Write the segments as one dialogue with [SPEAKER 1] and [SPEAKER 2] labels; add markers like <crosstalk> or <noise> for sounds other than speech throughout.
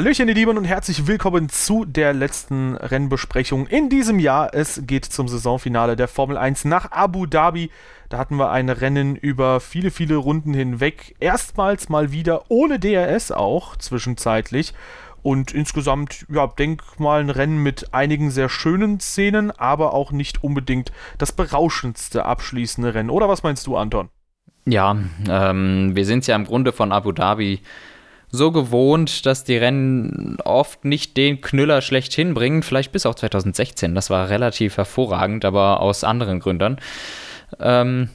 [SPEAKER 1] Hallöchen, ihr Lieben, und herzlich willkommen zu der letzten Rennbesprechung in diesem Jahr. Es geht zum Saisonfinale der Formel 1 nach Abu Dhabi. Da hatten wir ein Rennen über viele, viele Runden hinweg. Erstmals mal wieder ohne DRS auch, zwischenzeitlich. Und insgesamt, ja, denk mal ein Rennen mit einigen sehr schönen Szenen, aber auch nicht unbedingt das berauschendste abschließende Rennen. Oder was meinst du, Anton?
[SPEAKER 2] Ja, ähm, wir sind ja im Grunde von Abu Dhabi so gewohnt, dass die Rennen oft nicht den Knüller schlechthin bringen. Vielleicht bis auch 2016. Das war relativ hervorragend, aber aus anderen Gründen. Ähm,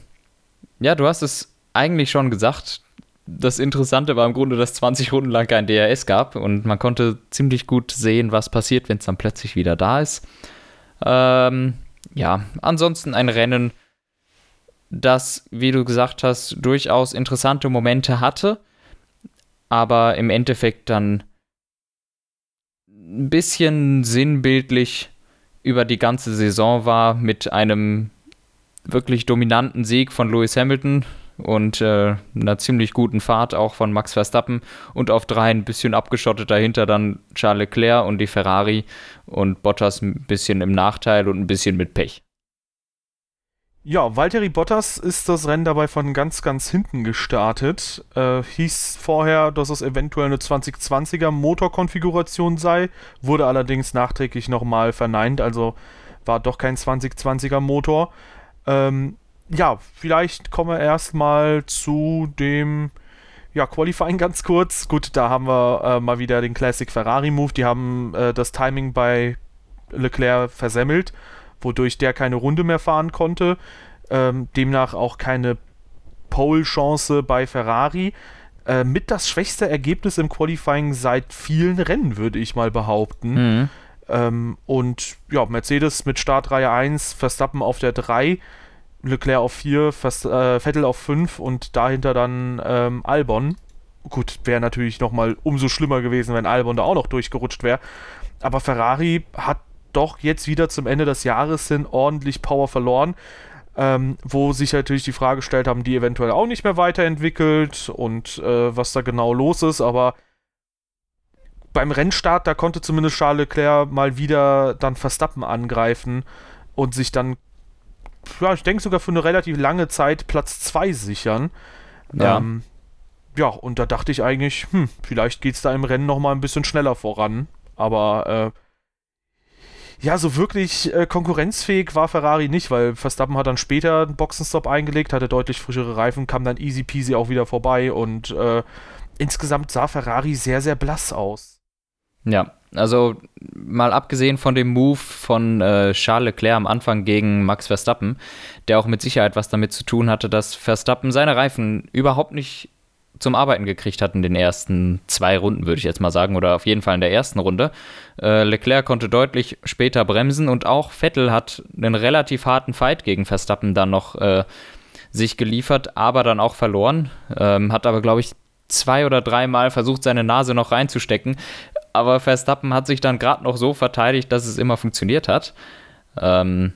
[SPEAKER 2] ja, du hast es eigentlich schon gesagt. Das Interessante war im Grunde, dass 20 Runden lang kein DRS gab und man konnte ziemlich gut sehen, was passiert, wenn es dann plötzlich wieder da ist. Ähm, ja, ansonsten ein Rennen, das, wie du gesagt hast, durchaus interessante Momente hatte aber im Endeffekt dann ein bisschen sinnbildlich über die ganze Saison war mit einem wirklich dominanten Sieg von Lewis Hamilton und äh, einer ziemlich guten Fahrt auch von Max Verstappen und auf drei ein bisschen abgeschottet dahinter dann Charles Leclerc und die Ferrari und Bottas ein bisschen im Nachteil und ein bisschen mit Pech.
[SPEAKER 1] Ja, Valtteri Bottas ist das Rennen dabei von ganz, ganz hinten gestartet. Äh, hieß vorher, dass es eventuell eine 2020er Motorkonfiguration sei, wurde allerdings nachträglich nochmal verneint, also war doch kein 2020er Motor. Ähm, ja, vielleicht kommen wir erstmal zu dem ja, Qualifying ganz kurz. Gut, da haben wir äh, mal wieder den Classic Ferrari Move. Die haben äh, das Timing bei Leclerc versemmelt wodurch der keine Runde mehr fahren konnte. Ähm, demnach auch keine Pole-Chance bei Ferrari. Äh, mit das schwächste Ergebnis im Qualifying seit vielen Rennen, würde ich mal behaupten. Mhm. Ähm, und ja, Mercedes mit Startreihe 1, Verstappen auf der 3, Leclerc auf 4, äh, Vettel auf 5 und dahinter dann ähm, Albon. Gut, wäre natürlich nochmal umso schlimmer gewesen, wenn Albon da auch noch durchgerutscht wäre. Aber Ferrari hat doch jetzt wieder zum Ende des Jahres hin ordentlich Power verloren. Ähm, wo sich natürlich die Frage gestellt haben, die eventuell auch nicht mehr weiterentwickelt und äh, was da genau los ist, aber beim Rennstart, da konnte zumindest Charles Leclerc mal wieder dann Verstappen angreifen und sich dann, ja, ich denke sogar für eine relativ lange Zeit Platz 2 sichern. Ja. Ähm, ja, und da dachte ich eigentlich, hm, vielleicht geht es da im Rennen nochmal ein bisschen schneller voran. Aber äh, ja, so wirklich äh, konkurrenzfähig war Ferrari nicht, weil Verstappen hat dann später einen Boxenstopp eingelegt, hatte deutlich frischere Reifen, kam dann easy peasy auch wieder vorbei und äh, insgesamt sah Ferrari sehr, sehr blass aus.
[SPEAKER 2] Ja, also mal abgesehen von dem Move von äh, Charles Leclerc am Anfang gegen Max Verstappen, der auch mit Sicherheit was damit zu tun hatte, dass Verstappen seine Reifen überhaupt nicht zum Arbeiten gekriegt hat in den ersten zwei Runden, würde ich jetzt mal sagen, oder auf jeden Fall in der ersten Runde. Äh, Leclerc konnte deutlich später bremsen und auch Vettel hat einen relativ harten Fight gegen Verstappen dann noch äh, sich geliefert, aber dann auch verloren. Ähm, hat aber, glaube ich, zwei oder dreimal versucht, seine Nase noch reinzustecken. Aber Verstappen hat sich dann gerade noch so verteidigt, dass es immer funktioniert hat. Ähm,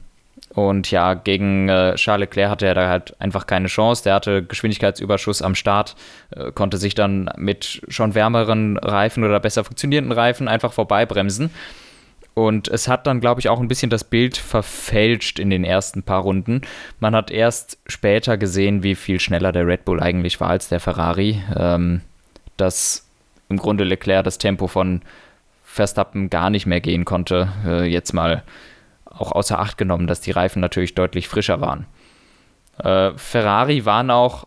[SPEAKER 2] und ja, gegen äh, Charles Leclerc hatte er da halt einfach keine Chance. Der hatte Geschwindigkeitsüberschuss am Start, äh, konnte sich dann mit schon wärmeren Reifen oder besser funktionierenden Reifen einfach vorbeibremsen. Und es hat dann, glaube ich, auch ein bisschen das Bild verfälscht in den ersten paar Runden. Man hat erst später gesehen, wie viel schneller der Red Bull eigentlich war als der Ferrari. Ähm, dass im Grunde Leclerc das Tempo von Verstappen gar nicht mehr gehen konnte. Äh, jetzt mal auch außer Acht genommen, dass die Reifen natürlich deutlich frischer waren. Äh, Ferrari waren auch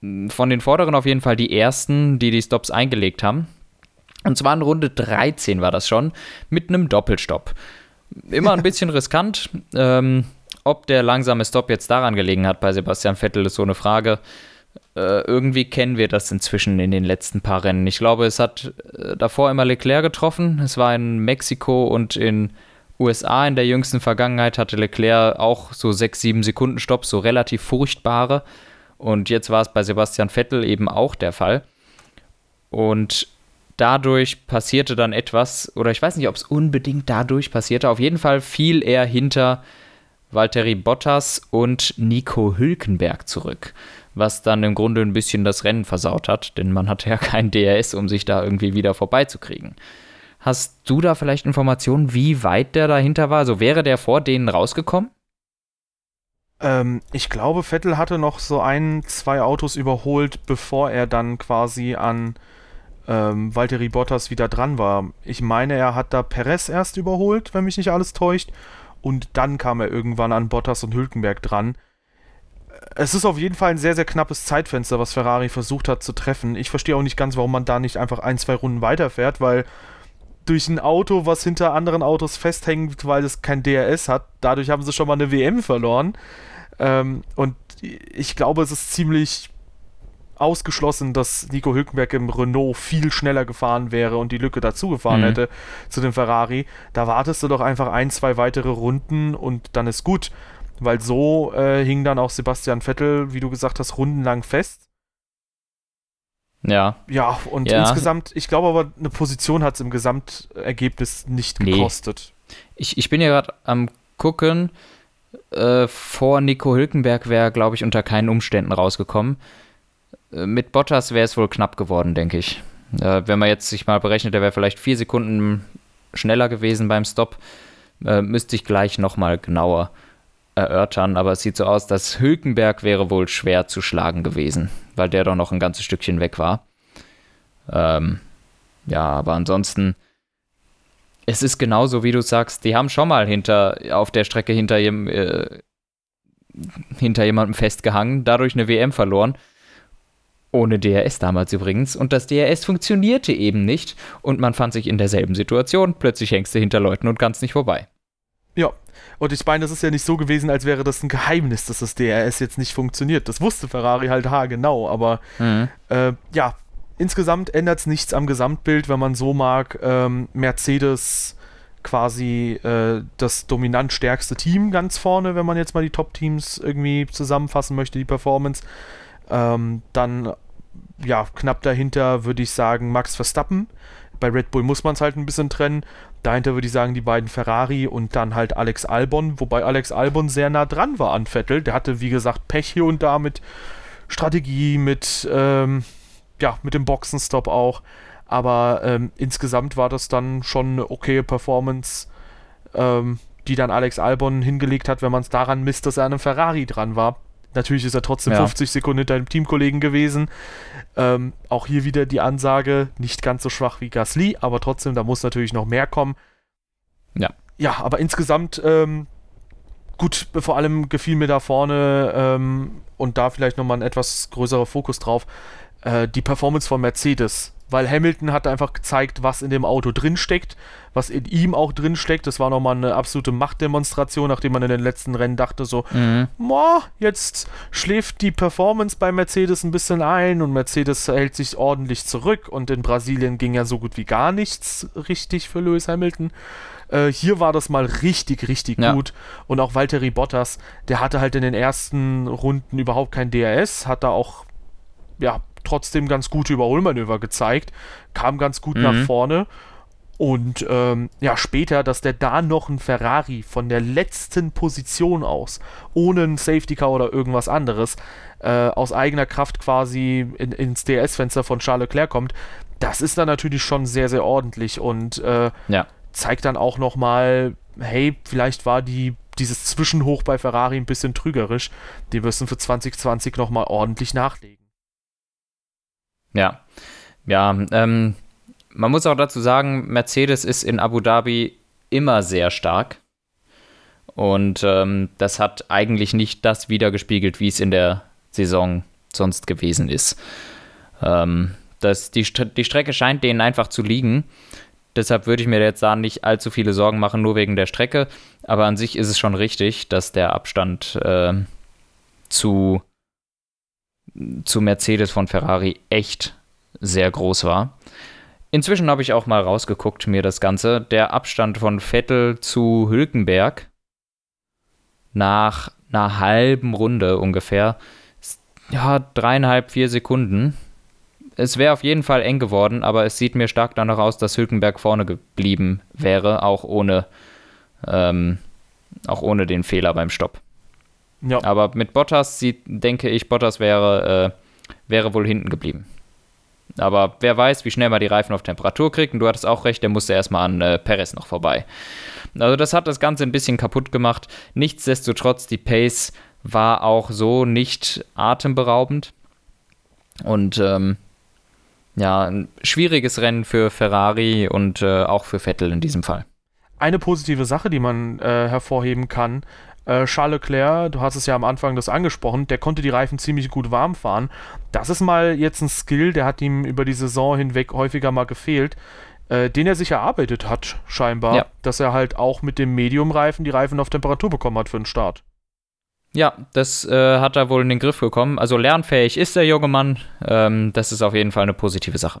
[SPEAKER 2] hm, von den Vorderen auf jeden Fall die ersten, die die Stops eingelegt haben. Und zwar in Runde 13 war das schon, mit einem Doppelstopp. Immer ein <laughs> bisschen riskant. Ähm, ob der langsame Stopp jetzt daran gelegen hat bei Sebastian Vettel, ist so eine Frage. Äh, irgendwie kennen wir das inzwischen in den letzten paar Rennen. Ich glaube, es hat äh, davor immer Leclerc getroffen. Es war in Mexiko und in USA in der jüngsten Vergangenheit hatte Leclerc auch so 6, 7 Sekunden Stopp, so relativ furchtbare. Und jetzt war es bei Sebastian Vettel eben auch der Fall. Und dadurch passierte dann etwas, oder ich weiß nicht, ob es unbedingt dadurch passierte, auf jeden Fall fiel er hinter Valtteri Bottas und Nico Hülkenberg zurück, was dann im Grunde ein bisschen das Rennen versaut hat, denn man hatte ja kein DRS, um sich da irgendwie wieder vorbeizukriegen. Hast du da vielleicht Informationen, wie weit der dahinter war? Also wäre der vor denen rausgekommen?
[SPEAKER 1] Ähm, ich glaube, Vettel hatte noch so ein, zwei Autos überholt, bevor er dann quasi an ähm, Valtteri Bottas wieder dran war. Ich meine, er hat da Perez erst überholt, wenn mich nicht alles täuscht. Und dann kam er irgendwann an Bottas und Hülkenberg dran. Es ist auf jeden Fall ein sehr, sehr knappes Zeitfenster, was Ferrari versucht hat zu treffen. Ich verstehe auch nicht ganz, warum man da nicht einfach ein, zwei Runden weiterfährt, weil durch ein Auto, was hinter anderen Autos festhängt, weil es kein DRS hat, dadurch haben sie schon mal eine WM verloren. Ähm, und ich glaube, es ist ziemlich ausgeschlossen, dass Nico Hülkenberg im Renault viel schneller gefahren wäre und die Lücke dazu gefahren mhm. hätte zu dem Ferrari. Da wartest du doch einfach ein, zwei weitere Runden und dann ist gut. Weil so äh, hing dann auch Sebastian Vettel, wie du gesagt hast, rundenlang fest.
[SPEAKER 2] Ja.
[SPEAKER 1] Ja, und ja. insgesamt, ich glaube aber, eine Position hat es im Gesamtergebnis nicht gekostet.
[SPEAKER 2] Nee. Ich, ich bin ja gerade am gucken, äh, vor Nico Hülkenberg wäre, glaube ich, unter keinen Umständen rausgekommen. Äh, mit Bottas wäre es wohl knapp geworden, denke ich. Äh, wenn man jetzt sich mal berechnet, der wäre vielleicht vier Sekunden schneller gewesen beim Stop, äh, müsste ich gleich nochmal genauer erörtern. Aber es sieht so aus, dass Hülkenberg wäre wohl schwer zu schlagen gewesen, weil der doch noch ein ganzes Stückchen weg war. Ähm, ja, aber ansonsten es ist genauso, wie du sagst, die haben schon mal hinter, auf der Strecke hinter, äh, hinter jemandem festgehangen, dadurch eine WM verloren. Ohne DRS damals übrigens. Und das DRS funktionierte eben nicht. Und man fand sich in derselben Situation. Plötzlich hängst du hinter Leuten und kannst nicht vorbei.
[SPEAKER 1] Ja, und ich meine, das ist ja nicht so gewesen, als wäre das ein Geheimnis, dass das DRS jetzt nicht funktioniert. Das wusste Ferrari halt haargenau, aber mhm. äh, ja, insgesamt ändert es nichts am Gesamtbild, wenn man so mag. Ähm, Mercedes quasi äh, das dominant stärkste Team ganz vorne, wenn man jetzt mal die Top-Teams irgendwie zusammenfassen möchte, die Performance. Ähm, dann, ja, knapp dahinter würde ich sagen Max Verstappen. Bei Red Bull muss man es halt ein bisschen trennen. Dahinter würde ich sagen die beiden Ferrari und dann halt Alex Albon, wobei Alex Albon sehr nah dran war an Vettel. Der hatte, wie gesagt, Pech hier und da mit Strategie, mit ähm, ja, mit dem Boxenstopp auch. Aber ähm, insgesamt war das dann schon eine okaye Performance, ähm, die dann Alex Albon hingelegt hat, wenn man es daran misst, dass er an einem Ferrari dran war. Natürlich ist er trotzdem ja. 50 Sekunden hinter dem Teamkollegen gewesen. Ähm, auch hier wieder die Ansage, nicht ganz so schwach wie Gasly, aber trotzdem, da muss natürlich noch mehr kommen.
[SPEAKER 2] Ja.
[SPEAKER 1] Ja, aber insgesamt, ähm, gut, vor allem gefiel mir da vorne ähm, und da vielleicht nochmal ein etwas größerer Fokus drauf, äh, die Performance von Mercedes. Weil Hamilton hat einfach gezeigt, was in dem Auto drinsteckt, was in ihm auch drinsteckt. Das war nochmal eine absolute Machtdemonstration, nachdem man in den letzten Rennen dachte, so, mhm. jetzt schläft die Performance bei Mercedes ein bisschen ein und Mercedes hält sich ordentlich zurück und in Brasilien ging ja so gut wie gar nichts richtig für Lewis Hamilton. Äh, hier war das mal richtig, richtig ja. gut. Und auch Valtteri Bottas, der hatte halt in den ersten Runden überhaupt kein DRS, hat da auch ja, trotzdem ganz gute Überholmanöver gezeigt, kam ganz gut mhm. nach vorne. Und ähm, ja, später, dass der da noch ein Ferrari von der letzten Position aus, ohne ein Safety Car oder irgendwas anderes, äh, aus eigener Kraft quasi in, ins DS-Fenster von Charles Leclerc kommt, das ist dann natürlich schon sehr, sehr ordentlich und äh, ja. zeigt dann auch nochmal, hey, vielleicht war die dieses Zwischenhoch bei Ferrari ein bisschen trügerisch. Die müssen für 2020 nochmal ordentlich nachlegen.
[SPEAKER 2] Ja, ja, ähm, man muss auch dazu sagen, Mercedes ist in Abu Dhabi immer sehr stark. Und ähm, das hat eigentlich nicht das wiedergespiegelt, wie es in der Saison sonst gewesen ist. Ähm, das, die, die Strecke scheint denen einfach zu liegen. Deshalb würde ich mir jetzt da nicht allzu viele Sorgen machen, nur wegen der Strecke. Aber an sich ist es schon richtig, dass der Abstand äh, zu zu Mercedes von Ferrari echt sehr groß war. Inzwischen habe ich auch mal rausgeguckt, mir das Ganze. Der Abstand von Vettel zu Hülkenberg nach einer halben Runde ungefähr, ja, dreieinhalb, vier Sekunden. Es wäre auf jeden Fall eng geworden, aber es sieht mir stark danach aus, dass Hülkenberg vorne geblieben wäre, auch ohne, ähm, auch ohne den Fehler beim Stopp.
[SPEAKER 1] Ja.
[SPEAKER 2] Aber mit Bottas sieht, denke ich, Bottas wäre, äh, wäre wohl hinten geblieben. Aber wer weiß, wie schnell man die Reifen auf Temperatur kriegt. Und du hattest auch recht, der musste erstmal an äh, Perez noch vorbei. Also das hat das Ganze ein bisschen kaputt gemacht. Nichtsdestotrotz, die Pace war auch so nicht atemberaubend. Und ähm, ja, ein schwieriges Rennen für Ferrari und äh, auch für Vettel in diesem Fall.
[SPEAKER 1] Eine positive Sache, die man äh, hervorheben kann, äh, Charles Leclerc, du hast es ja am Anfang das angesprochen, der konnte die Reifen ziemlich gut warm fahren. Das ist mal jetzt ein Skill, der hat ihm über die Saison hinweg häufiger mal gefehlt, äh, den er sich erarbeitet hat, scheinbar, ja. dass er halt auch mit dem Medium-Reifen die Reifen auf Temperatur bekommen hat für den Start.
[SPEAKER 2] Ja, das äh, hat er wohl in den Griff bekommen. Also lernfähig ist der junge Mann. Ähm, das ist auf jeden Fall eine positive Sache.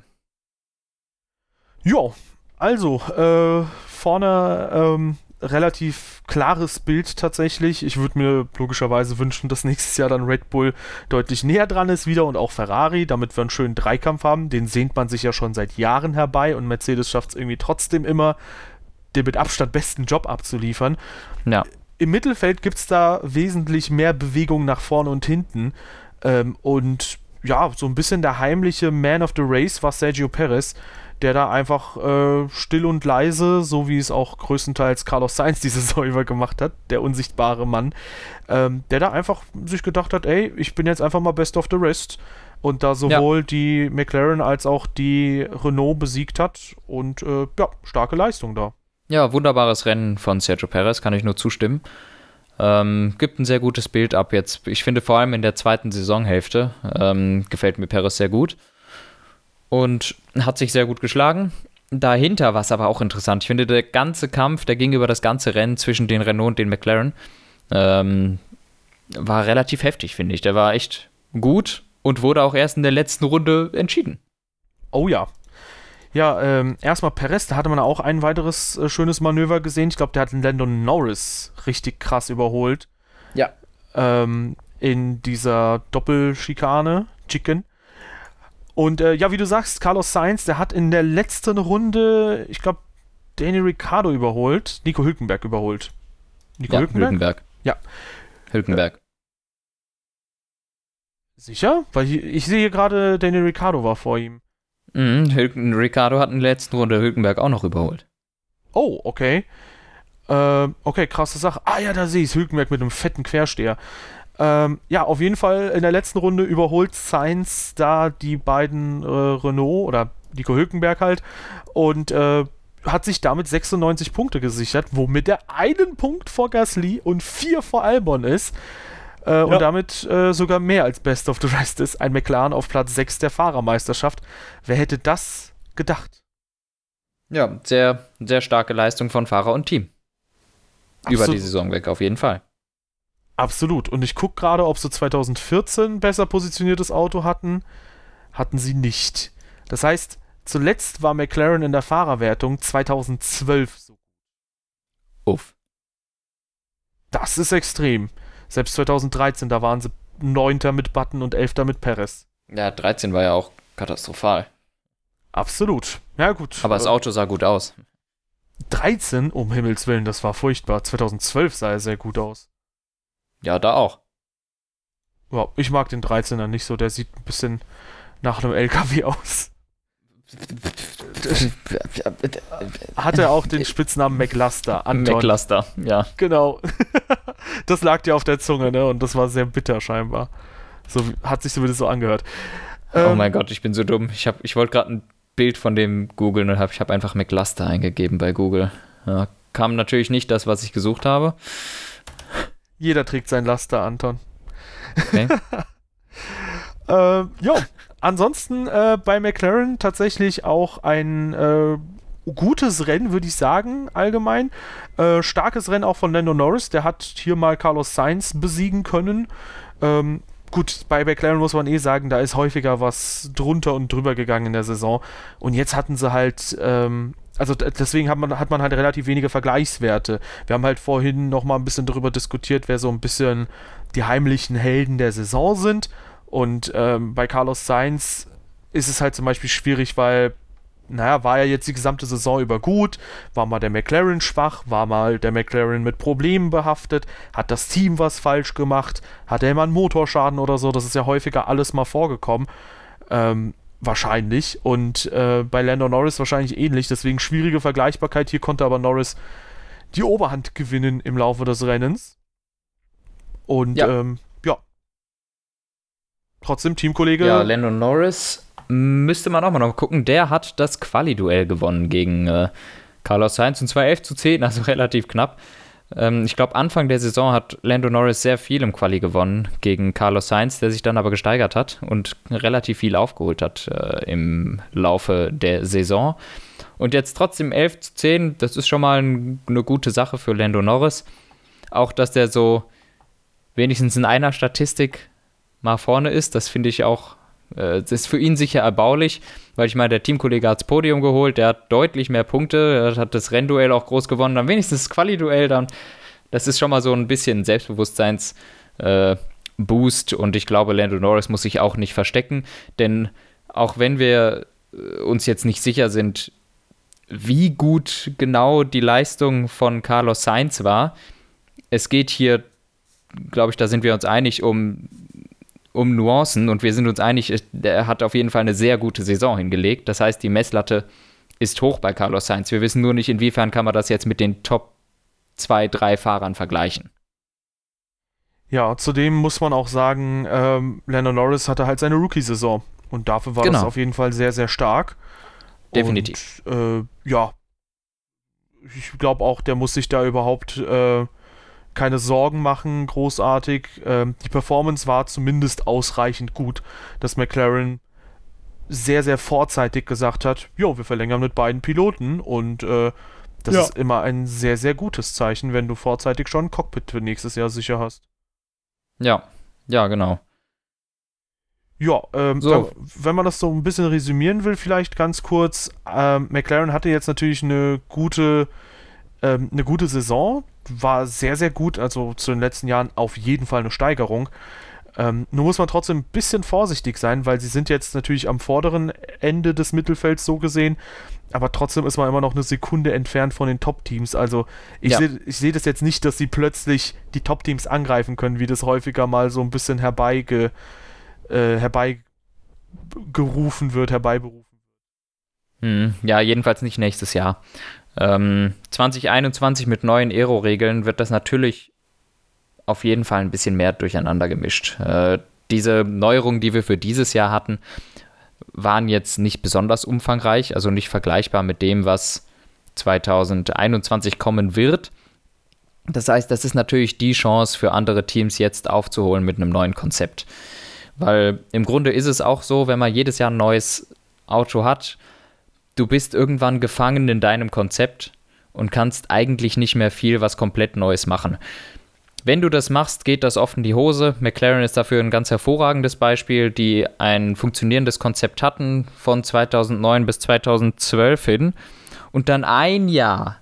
[SPEAKER 1] Ja, also äh, vorne ähm, relativ klares Bild tatsächlich. Ich würde mir logischerweise wünschen, dass nächstes Jahr dann Red Bull deutlich näher dran ist wieder und auch Ferrari, damit wir einen schönen Dreikampf haben. Den sehnt man sich ja schon seit Jahren herbei und Mercedes schafft es irgendwie trotzdem immer, den mit Abstand besten Job abzuliefern.
[SPEAKER 2] Ja
[SPEAKER 1] im Mittelfeld gibt es da wesentlich mehr Bewegung nach vorne und hinten. Ähm, und ja, so ein bisschen der heimliche Man of the Race war Sergio Perez, der da einfach äh, still und leise, so wie es auch größtenteils Carlos Sainz <laughs> diese Saison über gemacht hat, der unsichtbare Mann, ähm, der da einfach sich gedacht hat, ey, ich bin jetzt einfach mal Best of the Rest und da sowohl ja. die McLaren als auch die Renault besiegt hat und äh, ja, starke Leistung da.
[SPEAKER 2] Ja, wunderbares Rennen von Sergio Perez, kann ich nur zustimmen. Ähm, gibt ein sehr gutes Bild ab jetzt. Ich finde vor allem in der zweiten Saisonhälfte ähm, gefällt mir Perez sehr gut. Und hat sich sehr gut geschlagen. Dahinter war es aber auch interessant. Ich finde, der ganze Kampf, der ging über das ganze Rennen zwischen den Renault und den McLaren, ähm, war relativ heftig, finde ich. Der war echt gut und wurde auch erst in der letzten Runde entschieden.
[SPEAKER 1] Oh ja, ja, ähm, erstmal Perez, da hatte man auch ein weiteres äh, schönes Manöver gesehen. Ich glaube, der hat Landon Norris richtig krass überholt.
[SPEAKER 2] Ja.
[SPEAKER 1] Ähm, in dieser Doppelschikane, Chicken. Und äh, ja, wie du sagst, Carlos Sainz, der hat in der letzten Runde, ich glaube, Danny Ricciardo überholt, Nico Hülkenberg überholt.
[SPEAKER 2] Nico ja, Hülkenberg? Hülkenberg.
[SPEAKER 1] Ja.
[SPEAKER 2] Hülkenberg. Äh,
[SPEAKER 1] sicher? Weil ich, ich sehe hier gerade, Danny Ricciardo war vor ihm.
[SPEAKER 2] Mhm, Hülken, Ricardo hat in der letzten Runde Hülkenberg auch noch überholt.
[SPEAKER 1] Oh, okay. Äh, okay, krasse Sache. Ah ja, da sehe ich Hülkenberg mit einem fetten Quersteher. Ähm, ja, auf jeden Fall in der letzten Runde überholt Sainz da die beiden äh, Renault oder Nico Hülkenberg halt und äh, hat sich damit 96 Punkte gesichert, womit er einen Punkt vor Gasly und vier vor Albon ist. Äh, ja. Und damit äh, sogar mehr als Best of the Rest ist. Ein McLaren auf Platz 6 der Fahrermeisterschaft. Wer hätte das gedacht?
[SPEAKER 2] Ja, sehr, sehr starke Leistung von Fahrer und Team. Absolut. Über die Saison weg, auf jeden Fall.
[SPEAKER 1] Absolut. Und ich gucke gerade, ob sie 2014 besser positioniertes Auto hatten. Hatten sie nicht. Das heißt, zuletzt war McLaren in der Fahrerwertung 2012 so.
[SPEAKER 2] Uff.
[SPEAKER 1] Das ist extrem. Selbst 2013, da waren sie Neunter mit Button und Elfter mit Perez.
[SPEAKER 2] Ja, 13 war ja auch katastrophal.
[SPEAKER 1] Absolut. Ja, gut.
[SPEAKER 2] Aber das Auto sah gut aus.
[SPEAKER 1] 13? Um Himmels Willen, das war furchtbar. 2012 sah er sehr gut aus.
[SPEAKER 2] Ja, da auch.
[SPEAKER 1] Ja, ich mag den 13er nicht so. Der sieht ein bisschen nach einem LKW aus. <laughs> Hatte auch den Spitznamen McLuster.
[SPEAKER 2] Anton. McLuster, ja.
[SPEAKER 1] Genau. <laughs> das lag dir auf der Zunge, ne? Und das war sehr bitter scheinbar. So hat sich zumindest so angehört.
[SPEAKER 2] Oh ähm, mein Gott, ich bin so dumm. Ich, ich wollte gerade ein Bild von dem googeln und hab, ich habe einfach McLuster eingegeben bei Google. Ja, kam natürlich nicht das, was ich gesucht habe.
[SPEAKER 1] Jeder trägt sein Laster, Anton. Okay. <laughs> äh, jo, ansonsten äh, bei McLaren tatsächlich auch ein äh, gutes Rennen, würde ich sagen, allgemein. Äh, starkes Rennen auch von Lando Norris. Der hat hier mal Carlos Sainz besiegen können. Ähm, gut, bei McLaren muss man eh sagen, da ist häufiger was drunter und drüber gegangen in der Saison. Und jetzt hatten sie halt, ähm, also deswegen hat man, hat man halt relativ wenige Vergleichswerte. Wir haben halt vorhin nochmal ein bisschen darüber diskutiert, wer so ein bisschen die heimlichen Helden der Saison sind. Und ähm, bei Carlos Sainz ist es halt zum Beispiel schwierig, weil naja, war er jetzt die gesamte Saison über gut, war mal der McLaren schwach, war mal der McLaren mit Problemen behaftet, hat das Team was falsch gemacht, hat er immer einen Motorschaden oder so, das ist ja häufiger alles mal vorgekommen. Ähm, wahrscheinlich. Und äh, bei Lando Norris wahrscheinlich ähnlich, deswegen schwierige Vergleichbarkeit. Hier konnte aber Norris die Oberhand gewinnen im Laufe des Rennens. Und ja, ähm, ja. trotzdem Teamkollege.
[SPEAKER 2] Ja, Lando Norris müsste man auch mal noch gucken. Der hat das Quali-Duell gewonnen gegen äh, Carlos Sainz und zwar 11 zu 10, also <laughs> relativ knapp. Ähm, ich glaube, Anfang der Saison hat Lando Norris sehr viel im Quali gewonnen gegen Carlos Sainz, der sich dann aber gesteigert hat und relativ viel aufgeholt hat äh, im Laufe der Saison. Und jetzt trotzdem 11 zu 10, das ist schon mal ein, eine gute Sache für Lando Norris. Auch, dass der so wenigstens in einer Statistik mal vorne ist, das finde ich auch äh, das ist für ihn sicher erbaulich, weil ich meine, der Teamkollege hat das Podium geholt, der hat deutlich mehr Punkte, hat das Rennduell auch groß gewonnen, dann wenigstens das Quali-Duell dann. Das ist schon mal so ein bisschen Selbstbewusstseins- äh, und ich glaube, Lando Norris muss sich auch nicht verstecken, denn auch wenn wir äh, uns jetzt nicht sicher sind, wie gut genau die Leistung von Carlos Sainz war, es geht hier, glaube ich, da sind wir uns einig, um um Nuancen und wir sind uns einig, er hat auf jeden Fall eine sehr gute Saison hingelegt. Das heißt, die Messlatte ist hoch bei Carlos Sainz. Wir wissen nur nicht, inwiefern kann man das jetzt mit den Top 2, 3 Fahrern vergleichen.
[SPEAKER 1] Ja, zudem muss man auch sagen, ähm, Lando Norris hatte halt seine Rookie-Saison und dafür war genau. das auf jeden Fall sehr, sehr stark.
[SPEAKER 2] Definitiv.
[SPEAKER 1] Und, äh, ja, ich glaube auch, der muss sich da überhaupt äh, keine Sorgen machen, großartig. Ähm, die Performance war zumindest ausreichend gut, dass McLaren sehr, sehr vorzeitig gesagt hat, jo, wir verlängern mit beiden Piloten und äh, das ja. ist immer ein sehr, sehr gutes Zeichen, wenn du vorzeitig schon ein Cockpit für nächstes Jahr sicher hast.
[SPEAKER 2] Ja, ja, genau.
[SPEAKER 1] Ja, ähm, so. dann, wenn man das so ein bisschen resümieren will, vielleicht ganz kurz. Ähm, McLaren hatte jetzt natürlich eine gute, ähm, eine gute Saison war sehr, sehr gut. Also zu den letzten Jahren auf jeden Fall eine Steigerung. Ähm, nur muss man trotzdem ein bisschen vorsichtig sein, weil sie sind jetzt natürlich am vorderen Ende des Mittelfelds so gesehen, aber trotzdem ist man immer noch eine Sekunde entfernt von den Top-Teams. Also ich ja. sehe seh das jetzt nicht, dass sie plötzlich die Top-Teams angreifen können, wie das häufiger mal so ein bisschen herbeige, äh, herbeigerufen wird, herbeiberufen.
[SPEAKER 2] Hm, ja, jedenfalls nicht nächstes Jahr. Ähm, 2021 mit neuen Aero-Regeln wird das natürlich auf jeden Fall ein bisschen mehr durcheinander gemischt. Äh, diese Neuerungen, die wir für dieses Jahr hatten, waren jetzt nicht besonders umfangreich, also nicht vergleichbar mit dem, was 2021 kommen wird. Das heißt, das ist natürlich die Chance für andere Teams jetzt aufzuholen mit einem neuen Konzept. Weil im Grunde ist es auch so, wenn man jedes Jahr ein neues Auto hat, du bist irgendwann gefangen in deinem Konzept und kannst eigentlich nicht mehr viel was komplett Neues machen. Wenn du das machst, geht das oft in die Hose. McLaren ist dafür ein ganz hervorragendes Beispiel, die ein funktionierendes Konzept hatten von 2009 bis 2012 hin und dann ein Jahr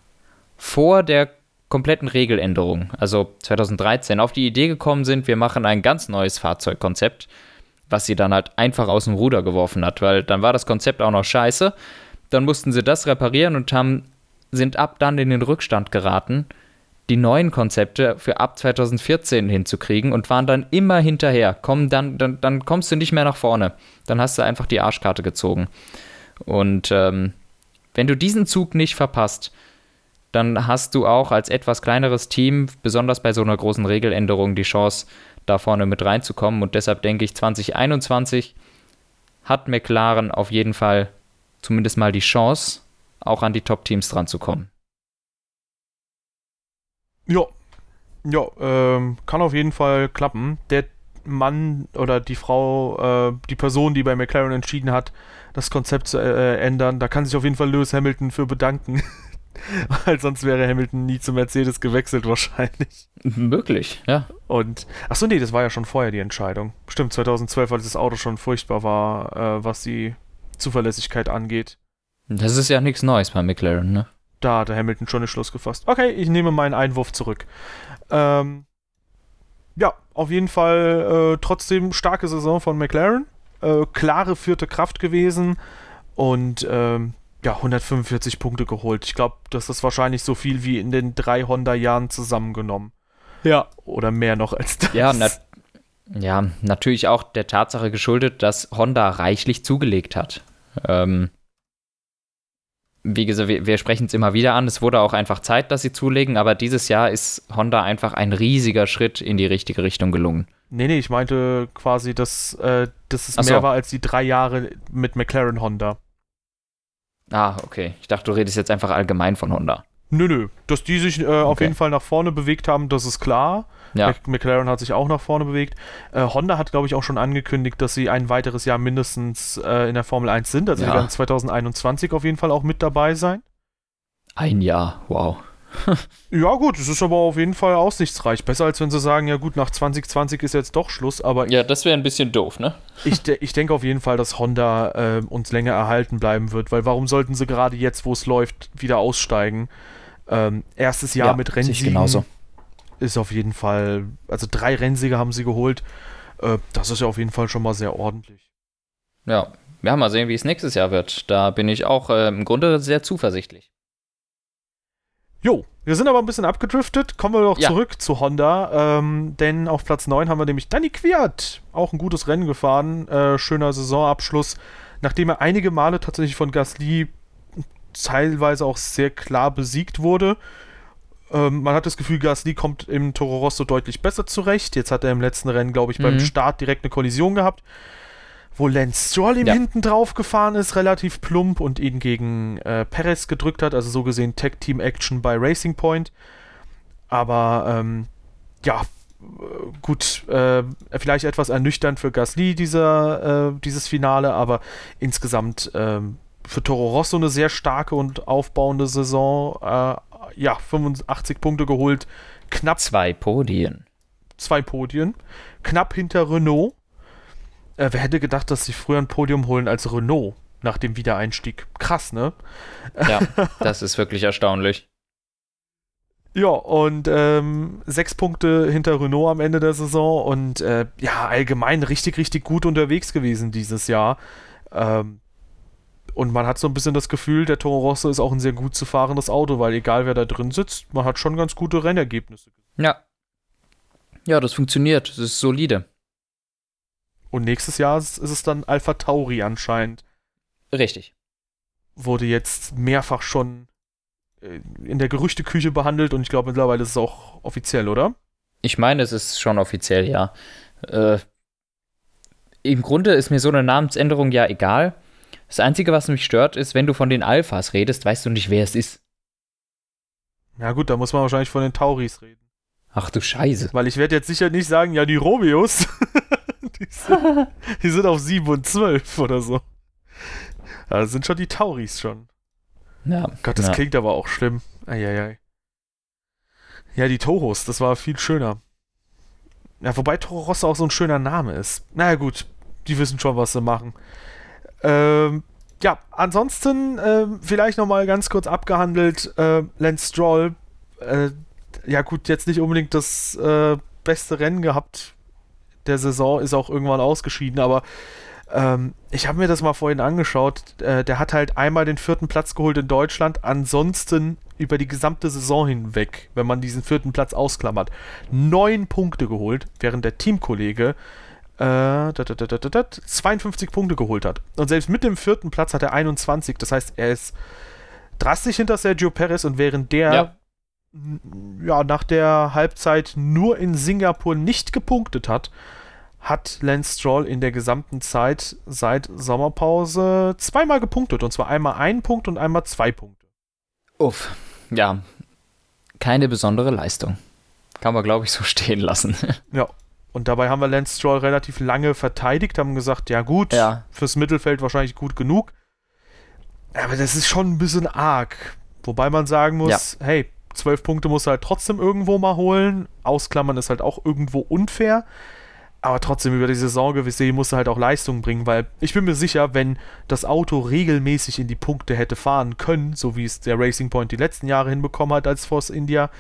[SPEAKER 2] vor der kompletten Regeländerung, also 2013, auf die Idee gekommen sind, wir machen ein ganz neues Fahrzeugkonzept, was sie dann halt einfach aus dem Ruder geworfen hat, weil dann war das Konzept auch noch scheiße dann mussten sie das reparieren und haben, sind ab dann in den Rückstand geraten, die neuen Konzepte für ab 2014 hinzukriegen und waren dann immer hinterher. Komm, dann, dann, dann kommst du nicht mehr nach vorne. Dann hast du einfach die Arschkarte gezogen. Und ähm, wenn du diesen Zug nicht verpasst, dann hast du auch als etwas kleineres Team, besonders bei so einer großen Regeländerung, die Chance, da vorne mit reinzukommen. Und deshalb denke ich, 2021 hat McLaren auf jeden Fall zumindest mal die Chance, auch an die Top-Teams dran zu kommen.
[SPEAKER 1] Ja, ja, ähm, kann auf jeden Fall klappen. Der Mann oder die Frau, äh, die Person, die bei McLaren entschieden hat, das Konzept zu äh, ändern, da kann sich auf jeden Fall Lewis Hamilton für bedanken. <laughs> Weil sonst wäre Hamilton nie zu Mercedes gewechselt wahrscheinlich.
[SPEAKER 2] Möglich, ja.
[SPEAKER 1] Und, achso, nee, das war ja schon vorher die Entscheidung. Stimmt, 2012, als das Auto schon furchtbar war, äh, was die Zuverlässigkeit angeht.
[SPEAKER 2] Das ist ja nichts Neues bei McLaren, ne?
[SPEAKER 1] Da hat der Hamilton schon den Schluss gefasst. Okay, ich nehme meinen Einwurf zurück. Ähm, ja, auf jeden Fall äh, trotzdem starke Saison von McLaren. Äh, klare vierte Kraft gewesen. Und ähm, ja, 145 Punkte geholt. Ich glaube, das ist wahrscheinlich so viel wie in den drei Honda-Jahren zusammengenommen.
[SPEAKER 2] Ja.
[SPEAKER 1] Oder mehr noch als das.
[SPEAKER 2] Ja, na ja, natürlich auch der Tatsache geschuldet, dass Honda reichlich zugelegt hat. Ähm, wie gesagt, wir, wir sprechen es immer wieder an, es wurde auch einfach Zeit, dass sie zulegen, aber dieses Jahr ist Honda einfach ein riesiger Schritt in die richtige Richtung gelungen.
[SPEAKER 1] Nee, nee, ich meinte quasi, dass, äh, dass es
[SPEAKER 2] so.
[SPEAKER 1] mehr war als die drei Jahre mit McLaren Honda.
[SPEAKER 2] Ah, okay. Ich dachte, du redest jetzt einfach allgemein von Honda.
[SPEAKER 1] Nö, nö. Dass die sich äh, auf
[SPEAKER 2] Okay.
[SPEAKER 1] jeden Fall nach vorne bewegt haben, das ist klar.
[SPEAKER 2] Ja,
[SPEAKER 1] McLaren hat sich auch nach vorne bewegt. Äh, Honda hat, glaube ich, auch schon angekündigt, dass sie ein weiteres Jahr mindestens äh, in der Formel 1 sind. Also
[SPEAKER 2] Ja.
[SPEAKER 1] sie werden 2021 auf jeden Fall auch mit dabei sein.
[SPEAKER 2] ein Jahr, wow. <laughs>
[SPEAKER 1] Ja, gut, es ist aber auf jeden Fall aussichtsreich. Besser als wenn sie sagen, ja gut, nach 2020 ist jetzt doch Schluss. Aber
[SPEAKER 2] Ja, das wäre ein bisschen doof, ne?
[SPEAKER 1] ich, de ich denke auf jeden Fall, dass Honda äh, uns länger erhalten bleiben wird, weil warum sollten sie gerade jetzt, wo es läuft, wieder aussteigen? Ähm, erstes Jahr mit
[SPEAKER 2] sehe ich
[SPEAKER 1] Rennsiegen
[SPEAKER 2] genauso.
[SPEAKER 1] Ist auf jeden Fall, also drei Rennsiege haben sie geholt. Äh, das ist ja auf jeden Fall schon mal sehr ordentlich.
[SPEAKER 2] Ja, wir haben mal sehen, wie es nächstes Jahr wird. Da bin ich auch äh, im Grunde sehr zuversichtlich.
[SPEAKER 1] Jo, wir sind aber ein bisschen abgedriftet. Kommen wir doch
[SPEAKER 2] Ja.
[SPEAKER 1] zurück zu Honda. Ähm, denn auf Platz 9 haben wir nämlich Danny Quiert. Auch ein gutes Rennen gefahren. Äh, schöner Saisonabschluss. Nachdem er einige Male tatsächlich von Gasly teilweise auch sehr klar besiegt wurde. Ähm, man hat das Gefühl, Gasly kommt im Toro Rosso deutlich besser zurecht. Jetzt hat er im letzten Rennen, glaube ich, beim
[SPEAKER 2] Mhm.
[SPEAKER 1] Start direkt eine Kollision gehabt, wo Lance Stroll ihm
[SPEAKER 2] Ja.
[SPEAKER 1] hinten drauf gefahren ist, relativ plump und ihn gegen äh, Perez gedrückt hat. Also so gesehen Tag Team Action bei Racing Point. Aber ähm, ja, äh, gut, äh, vielleicht etwas ernüchternd für Gasly, dieser, äh, dieses Finale, aber insgesamt ähm, für Toro Rosso eine sehr starke und aufbauende Saison. Äh, ja, 85 Punkte geholt, knapp
[SPEAKER 2] Zwei Podien.
[SPEAKER 1] zwei Podien, knapp hinter Renault. Äh, wer hätte gedacht, dass sie früher ein Podium holen als Renault nach dem Wiedereinstieg? Krass, ne?
[SPEAKER 2] Ja, <laughs> das ist wirklich erstaunlich.
[SPEAKER 1] Ja, und ähm, sechs Punkte hinter Renault am Ende der Saison und äh, ja, allgemein richtig, richtig gut unterwegs gewesen dieses Jahr. Ähm, und man hat so ein bisschen das Gefühl, der Toro Rosso ist auch ein sehr gut zu fahrendes Auto, weil egal wer da drin sitzt, man hat schon ganz gute Rennergebnisse.
[SPEAKER 2] Ja. Ja, das funktioniert. Das ist solide.
[SPEAKER 1] Und nächstes Jahr ist es dann Alpha Tauri anscheinend.
[SPEAKER 2] Richtig.
[SPEAKER 1] Wurde jetzt mehrfach schon äh, in der Gerüchteküche behandelt und ich glaube mittlerweile ist es auch offiziell, oder?
[SPEAKER 2] Ich meine, es ist schon offiziell, ja. Äh, Im Grunde ist mir so eine Namensänderung ja egal. Das Einzige, was mich stört, ist, wenn du von den Alphas redest, weißt du nicht, wer es ist.
[SPEAKER 1] Ja gut, da muss man wahrscheinlich von den Tauris reden.
[SPEAKER 2] Ach du Scheiße.
[SPEAKER 1] Weil ich werde jetzt sicher nicht sagen, ja, die Romeos, <laughs> die, sind, die sind auf 7 und 12 oder so. Ja, das sind schon die Tauris schon.
[SPEAKER 2] Ja.
[SPEAKER 1] Gott, das
[SPEAKER 2] ja.
[SPEAKER 1] klingt aber auch schlimm. Eieiei. Ja, die Toros, das war viel schöner. Ja, wobei Toro Rosso auch so ein schöner Name ist. Na ja, gut, die wissen schon, was sie machen. Ähm, ja, ansonsten ähm, vielleicht nochmal ganz kurz abgehandelt, äh, Lance Stroll, äh, ja gut, jetzt nicht unbedingt das äh, beste Rennen gehabt der Saison, ist auch irgendwann ausgeschieden, aber ähm, ich habe mir das mal vorhin angeschaut. Äh, der hat halt einmal den vierten Platz geholt in Deutschland, ansonsten über die gesamte Saison hinweg, wenn man diesen vierten Platz ausklammert, neun Punkte geholt, während der Teamkollege äh, dat, 52 Punkte geholt hat. Und selbst mit dem vierten Platz hat er 21. Das heißt, er ist drastisch hinter Sergio Perez und während der
[SPEAKER 2] Ja.
[SPEAKER 1] ja, nach der Halbzeit nur in Singapur nicht gepunktet hat, hat Lance Stroll in der gesamten Zeit seit Sommerpause zweimal gepunktet. Und zwar einmal ein Punkt und einmal zwei Punkte.
[SPEAKER 2] Uff. Ja. Keine besondere Leistung. Kann man, glaube ich, so stehen lassen.
[SPEAKER 1] Ja. Und dabei haben wir Lance Stroll relativ lange verteidigt, haben gesagt, ja gut,
[SPEAKER 2] Ja.
[SPEAKER 1] fürs Mittelfeld wahrscheinlich gut genug. Aber das ist schon ein bisschen arg. Wobei man sagen muss, hey, zwölf Punkte musst du halt trotzdem irgendwo mal holen. Ausklammern ist halt auch irgendwo unfair. Aber trotzdem über die Saison gesehen musst du halt auch Leistung bringen, weil ich bin mir sicher, wenn das Auto regelmäßig in die Punkte hätte fahren können, so wie es der Racing Point die letzten Jahre hinbekommen hat als Force India,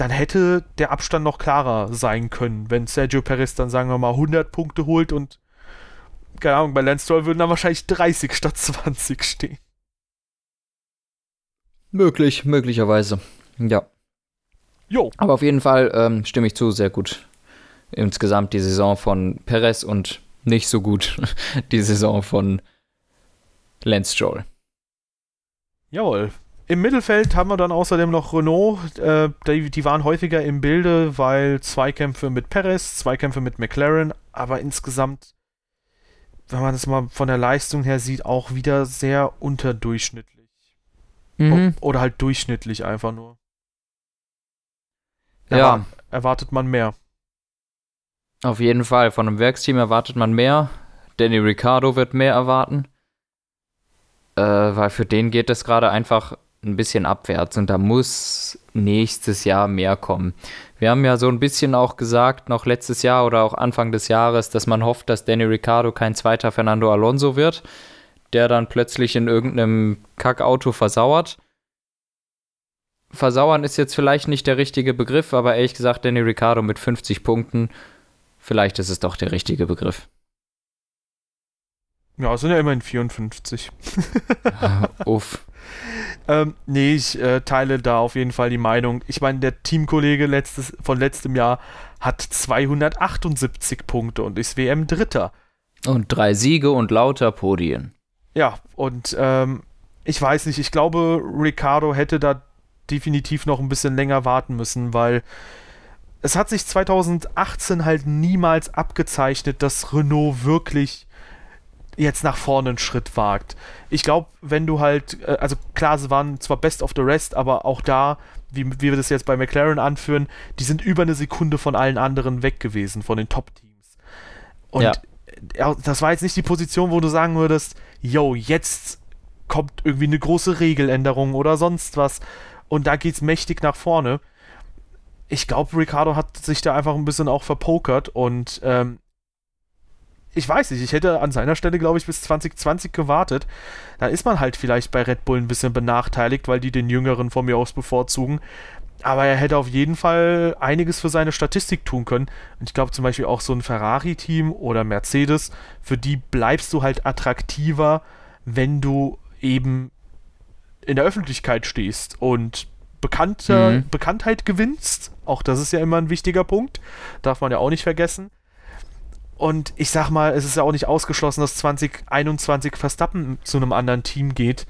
[SPEAKER 1] dann hätte der Abstand noch klarer sein können, wenn Sergio Perez dann, sagen wir mal, 100 Punkte holt und, keine Ahnung, bei Lance Stroll würden dann wahrscheinlich 30 statt 20 stehen.
[SPEAKER 2] Möglich, möglicherweise. Ja.
[SPEAKER 1] Jo.
[SPEAKER 2] Aber auf jeden Fall ähm, stimme ich zu, sehr gut. Insgesamt die Saison von Perez und nicht so gut <laughs> die Saison von Lance Stroll.
[SPEAKER 1] Jawohl. Im Mittelfeld haben wir dann außerdem noch Renault. Äh, die, die, waren häufiger im Bilde, weil Zweikämpfe mit Perez, Zweikämpfe mit McLaren, aber insgesamt, wenn man das mal von der Leistung her sieht, auch wieder sehr unterdurchschnittlich. Mhm. O oder halt durchschnittlich einfach nur.
[SPEAKER 2] Ja.
[SPEAKER 1] erwartet man mehr.
[SPEAKER 2] Auf jeden Fall. Von einem Werksteam erwartet man mehr. Danny Ricciardo wird mehr erwarten. Äh, weil für den geht es gerade einfach ein bisschen abwärts und da muss nächstes Jahr mehr kommen. Wir haben ja so ein bisschen auch gesagt, noch letztes Jahr oder auch Anfang des Jahres, dass man hofft, dass Danny Ricciardo kein zweiter Fernando Alonso wird, der dann plötzlich in irgendeinem Kackauto versauert. Versauern ist jetzt vielleicht nicht der richtige Begriff, aber ehrlich gesagt, Danny Ricciardo mit 50 Punkten, vielleicht ist es doch der richtige Begriff.
[SPEAKER 1] Ja, es sind ja immerhin 54. <laughs>
[SPEAKER 2] Uff.
[SPEAKER 1] Ähm, nee, ich äh, teile da auf jeden Fall die Meinung. Ich meine, der Teamkollege letztes, von letztem Jahr hat 278 Punkte und ist WM Dritter.
[SPEAKER 2] Und drei Siege und lauter Podien.
[SPEAKER 1] Ja, und ähm, ich weiß nicht, ich glaube, Ricardo hätte da definitiv noch ein bisschen länger warten müssen, weil es hat sich 2018 halt niemals abgezeichnet, dass Renault wirklich jetzt nach vorne einen Schritt wagt. Ich glaube, wenn du halt, äh, also klar, sie waren zwar best of the rest, aber auch da, wie, wie wir das jetzt bei McLaren anführen, die sind über eine Sekunde von allen anderen weg gewesen, von den Top-Teams. Und ja. das war jetzt nicht die Position, wo du sagen würdest, yo, jetzt kommt irgendwie eine große Regeländerung oder sonst was und da geht's mächtig nach vorne. Ich glaube, Ricardo hat sich da einfach ein bisschen auch verpokert und ähm, ich weiß nicht, ich hätte an seiner Stelle, glaube ich, bis 2020 gewartet. Da ist man halt vielleicht bei Red Bull ein bisschen benachteiligt, weil die den Jüngeren von mir aus bevorzugen. Aber er hätte auf jeden Fall einiges für seine Statistik tun können. Und ich glaube zum Beispiel auch so ein Ferrari-Team oder Mercedes, für die bleibst du halt attraktiver, wenn du eben in der Öffentlichkeit stehst und Bekannte, mhm. Bekanntheit gewinnst. Auch das ist ja immer ein wichtiger Punkt. Darf man ja auch nicht vergessen. Und ich sag mal, es ist ja auch nicht ausgeschlossen, dass 2021 Verstappen zu einem anderen Team geht.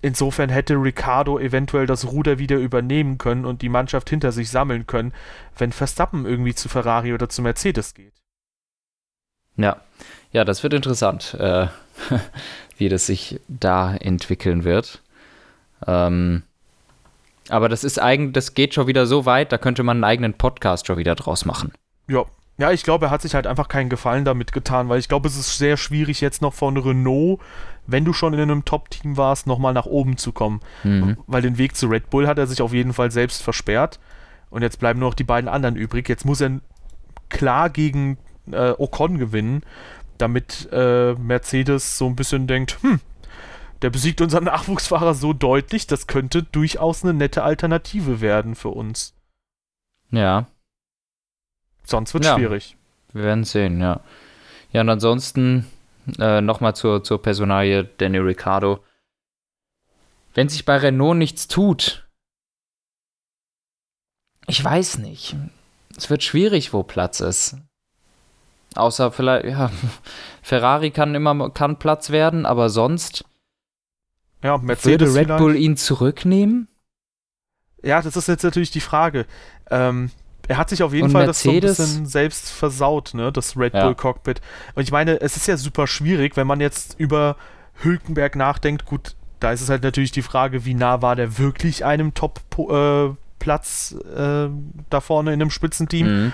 [SPEAKER 1] Insofern hätte Ricardo eventuell das Ruder wieder übernehmen können und die Mannschaft hinter sich sammeln können, wenn Verstappen irgendwie zu Ferrari oder zu Mercedes geht.
[SPEAKER 2] Ja, ja, das wird interessant, äh, <laughs> wie das sich da entwickeln wird. Ähm, aber das ist eigentlich, das geht schon wieder so weit, da könnte man einen eigenen Podcast schon wieder draus machen.
[SPEAKER 1] Ja, ja, ich glaube, er hat sich halt einfach keinen Gefallen damit getan, weil ich glaube, es ist sehr schwierig, jetzt noch von Renault, wenn du schon in einem Top-Team warst, nochmal nach oben zu kommen. Mhm. Weil den Weg zu Red Bull hat er sich auf jeden Fall selbst versperrt. Und jetzt bleiben nur noch die beiden anderen übrig. Jetzt muss er klar gegen äh, Ocon gewinnen, damit äh, Mercedes so ein bisschen denkt, hm, der besiegt unseren Nachwuchsfahrer so deutlich, das könnte durchaus eine nette Alternative werden für uns.
[SPEAKER 2] Ja,
[SPEAKER 1] Sonst wird es ja, schwierig.
[SPEAKER 2] Wir werden sehen, ja. Ja, und ansonsten äh, nochmal zur, zur Personalie Danny Ricciardo. Wenn sich bei Renault nichts tut, ich weiß nicht. Es wird schwierig, wo Platz ist. Außer vielleicht, ja, <laughs> Ferrari kann immer kann Platz werden, aber sonst.
[SPEAKER 1] Ja, Mercedes
[SPEAKER 2] würde Red vielleicht. Bull ihn zurücknehmen?
[SPEAKER 1] Ja, das ist jetzt natürlich die Frage. Ähm, er hat sich auf jeden
[SPEAKER 2] und
[SPEAKER 1] Fall
[SPEAKER 2] Mercedes,
[SPEAKER 1] das so ein bisschen selbst versaut, ne, das Red Bull Cockpit. Und ich meine, es ist ja super schwierig, wenn man jetzt über Hülkenberg nachdenkt. Gut, da ist es halt natürlich die Frage, wie nah war der wirklich einem Top-Platz äh, äh, da vorne in einem Spitzenteam. Mhm.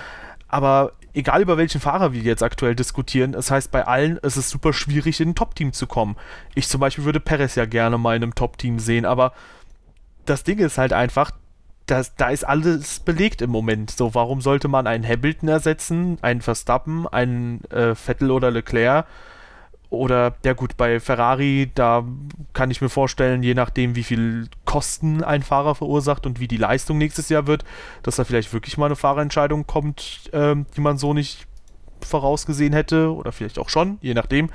[SPEAKER 1] Aber egal über welchen Fahrer wir jetzt aktuell diskutieren, es heißt bei allen, es ist super schwierig, in ein Top-Team zu kommen. Ich zum Beispiel würde Perez ja gerne mal in einem Top-Team sehen, aber das Ding ist halt einfach, das, da ist alles belegt im Moment. So, warum sollte man einen Hamilton ersetzen, einen Verstappen, einen äh, Vettel oder Leclerc? Oder, ja gut, bei Ferrari, da kann ich mir vorstellen, je nachdem, wie viel Kosten ein Fahrer verursacht und wie die Leistung nächstes Jahr wird, dass da vielleicht wirklich mal eine Fahrerentscheidung kommt, ähm, die man so nicht vorausgesehen hätte. Oder vielleicht auch schon, je nachdem.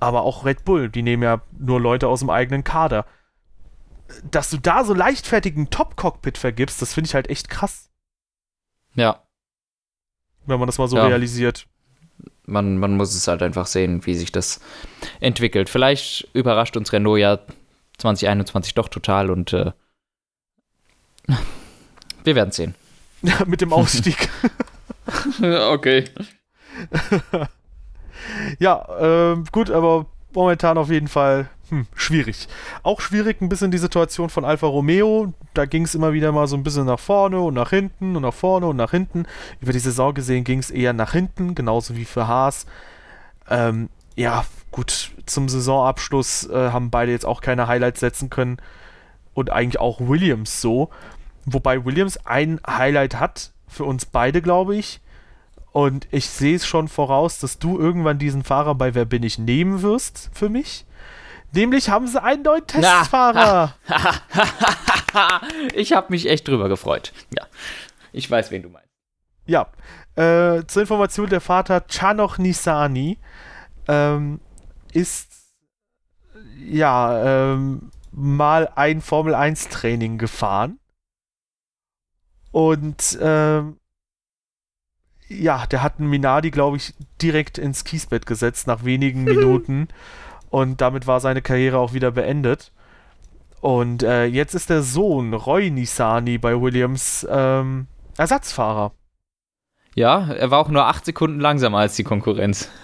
[SPEAKER 1] Aber auch Red Bull, die nehmen ja nur Leute aus dem eigenen Kader dass du da so leichtfertigen Top-Cockpit vergibst, das finde ich halt echt krass.
[SPEAKER 2] Ja.
[SPEAKER 1] Wenn man das mal so
[SPEAKER 2] Ja.
[SPEAKER 1] realisiert.
[SPEAKER 2] Man, man muss es halt einfach sehen, wie sich das entwickelt. Vielleicht überrascht uns Renault ja 2021 doch total und äh, <laughs> wir werden sehen.
[SPEAKER 1] Mit dem Ausstieg. <laughs>
[SPEAKER 2] okay. <laughs>
[SPEAKER 1] ja, ähm, gut, aber momentan auf jeden Fall hm, schwierig. Auch schwierig ein bisschen die Situation von Alfa Romeo. Da ging es immer wieder mal so ein bisschen nach vorne und nach hinten und nach vorne und nach hinten. Über die Saison gesehen ging es eher nach hinten, genauso wie für Haas. Ähm, ja, gut, zum Saisonabschluss äh, haben beide jetzt auch keine Highlights setzen können. Und eigentlich auch Williams so. Wobei Williams ein Highlight hat, für uns beide, glaube ich. Und ich sehe es schon voraus, dass du irgendwann diesen Fahrer bei Wer bin ich nehmen wirst für mich. Nämlich haben sie einen neuen Testfahrer. <laughs>
[SPEAKER 2] ich habe mich echt drüber gefreut. Ja. Ich weiß, wen du meinst.
[SPEAKER 1] Ja. Äh, zur Information, der Vater Chanoch Nisani ähm, ist ja ähm, mal ein Formel 1 Training gefahren. Und ähm, ja, der hat einen Minardi, glaube ich, direkt ins Kiesbett gesetzt nach wenigen <laughs> Minuten. Und damit war seine Karriere auch wieder beendet. Und äh, jetzt ist der Sohn Roy Nisani bei Williams ähm, Ersatzfahrer.
[SPEAKER 2] Ja, er war auch nur acht Sekunden langsamer als die Konkurrenz. <laughs>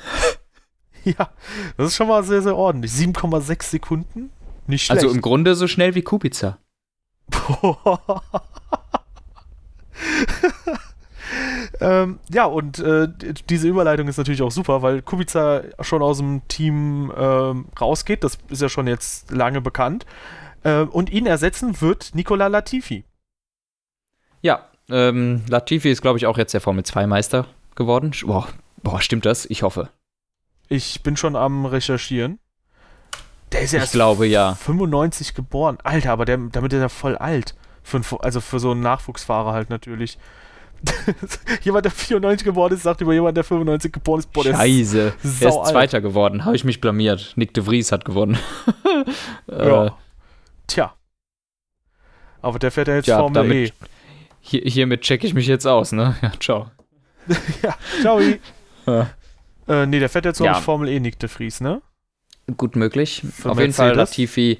[SPEAKER 1] Ja, das ist schon mal sehr, sehr ordentlich. 7,6 Sekunden? Nicht schlecht.
[SPEAKER 2] Also im Grunde so schnell wie Kubica. <laughs>
[SPEAKER 1] ähm, ja, und äh, diese Überleitung ist natürlich auch super, weil Kubica schon aus dem Team ähm, rausgeht. Das ist ja schon jetzt lange bekannt. Äh, und ihn ersetzen wird Nicola Latifi.
[SPEAKER 2] Ja, ähm, Latifi ist, glaube ich, auch jetzt der Formel-2-Meister geworden. Boah, boah, stimmt das? Ich hoffe.
[SPEAKER 1] Ich bin schon am Recherchieren. Der ist ja
[SPEAKER 2] Ich
[SPEAKER 1] erst
[SPEAKER 2] glaube, ja.
[SPEAKER 1] 95 geboren. Alter, aber der, damit ist er voll alt. Für also für so einen Nachwuchsfahrer halt natürlich. <laughs> jemand, der 94 geboren ist, sagt über jemand, der 95 geboren ist, boah, der ist
[SPEAKER 2] Scheiße. Er ist. Zweiter geworden. Habe ich mich blamiert. Nick de Vries hat gewonnen. <laughs> äh,
[SPEAKER 1] Ja. Tja. Aber der fährt ja jetzt
[SPEAKER 2] Tja,
[SPEAKER 1] Formel
[SPEAKER 2] damit- hier, hiermit checke ich mich jetzt aus, ne? Ja, ciao.
[SPEAKER 1] E. <laughs> ja, ciao.
[SPEAKER 2] Ja.
[SPEAKER 1] äh, nee, der fährt jetzt
[SPEAKER 2] Ja.
[SPEAKER 1] ja. Formel E, Nick de Vries, ne?
[SPEAKER 2] Gut möglich.
[SPEAKER 1] Für
[SPEAKER 2] Auf jeden Fall? Latifi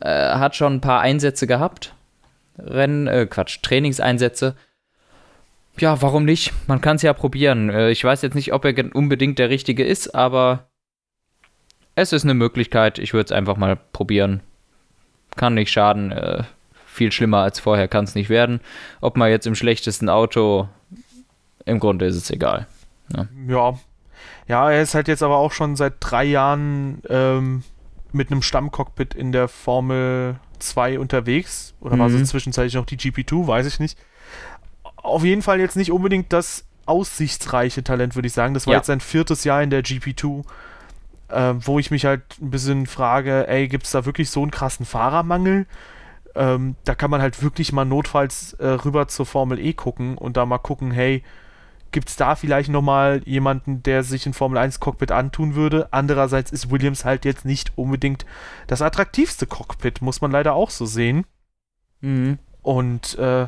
[SPEAKER 2] äh, hat schon ein paar Einsätze gehabt. Rennen, äh, Quatsch, Trainingseinsätze. Ja, warum nicht? Man kann es ja probieren. Äh, ich weiß jetzt nicht, ob er unbedingt der Richtige ist, aber es ist eine Möglichkeit. Ich würde es einfach mal probieren. Kann nicht schaden. Äh, viel schlimmer als vorher kann es nicht werden. Ob man jetzt im schlechtesten Auto, im Grunde ist es egal.
[SPEAKER 1] Ja. Ja, er ist halt jetzt aber auch schon seit drei Jahren ähm, mit einem Stammcockpit in der Formel 2 unterwegs. Oder war
[SPEAKER 2] Mhm.
[SPEAKER 1] es zwischenzeitlich noch die GP2, weiß ich nicht. Auf jeden Fall jetzt nicht unbedingt das aussichtsreiche Talent, würde ich sagen. Das war
[SPEAKER 2] Ja.
[SPEAKER 1] jetzt sein viertes Jahr in der GP2, äh, wo ich mich halt ein bisschen frage, ey, gibt es da wirklich so einen krassen Fahrermangel? Ähm, da kann man halt wirklich mal notfalls äh, rüber zur Formel E gucken und da mal gucken, hey, gibt es da vielleicht nochmal jemanden, der sich ein Formel 1 Cockpit antun würde? Andererseits ist Williams halt jetzt nicht unbedingt das attraktivste Cockpit, muss man leider auch so sehen.
[SPEAKER 2] Mhm.
[SPEAKER 1] Und äh,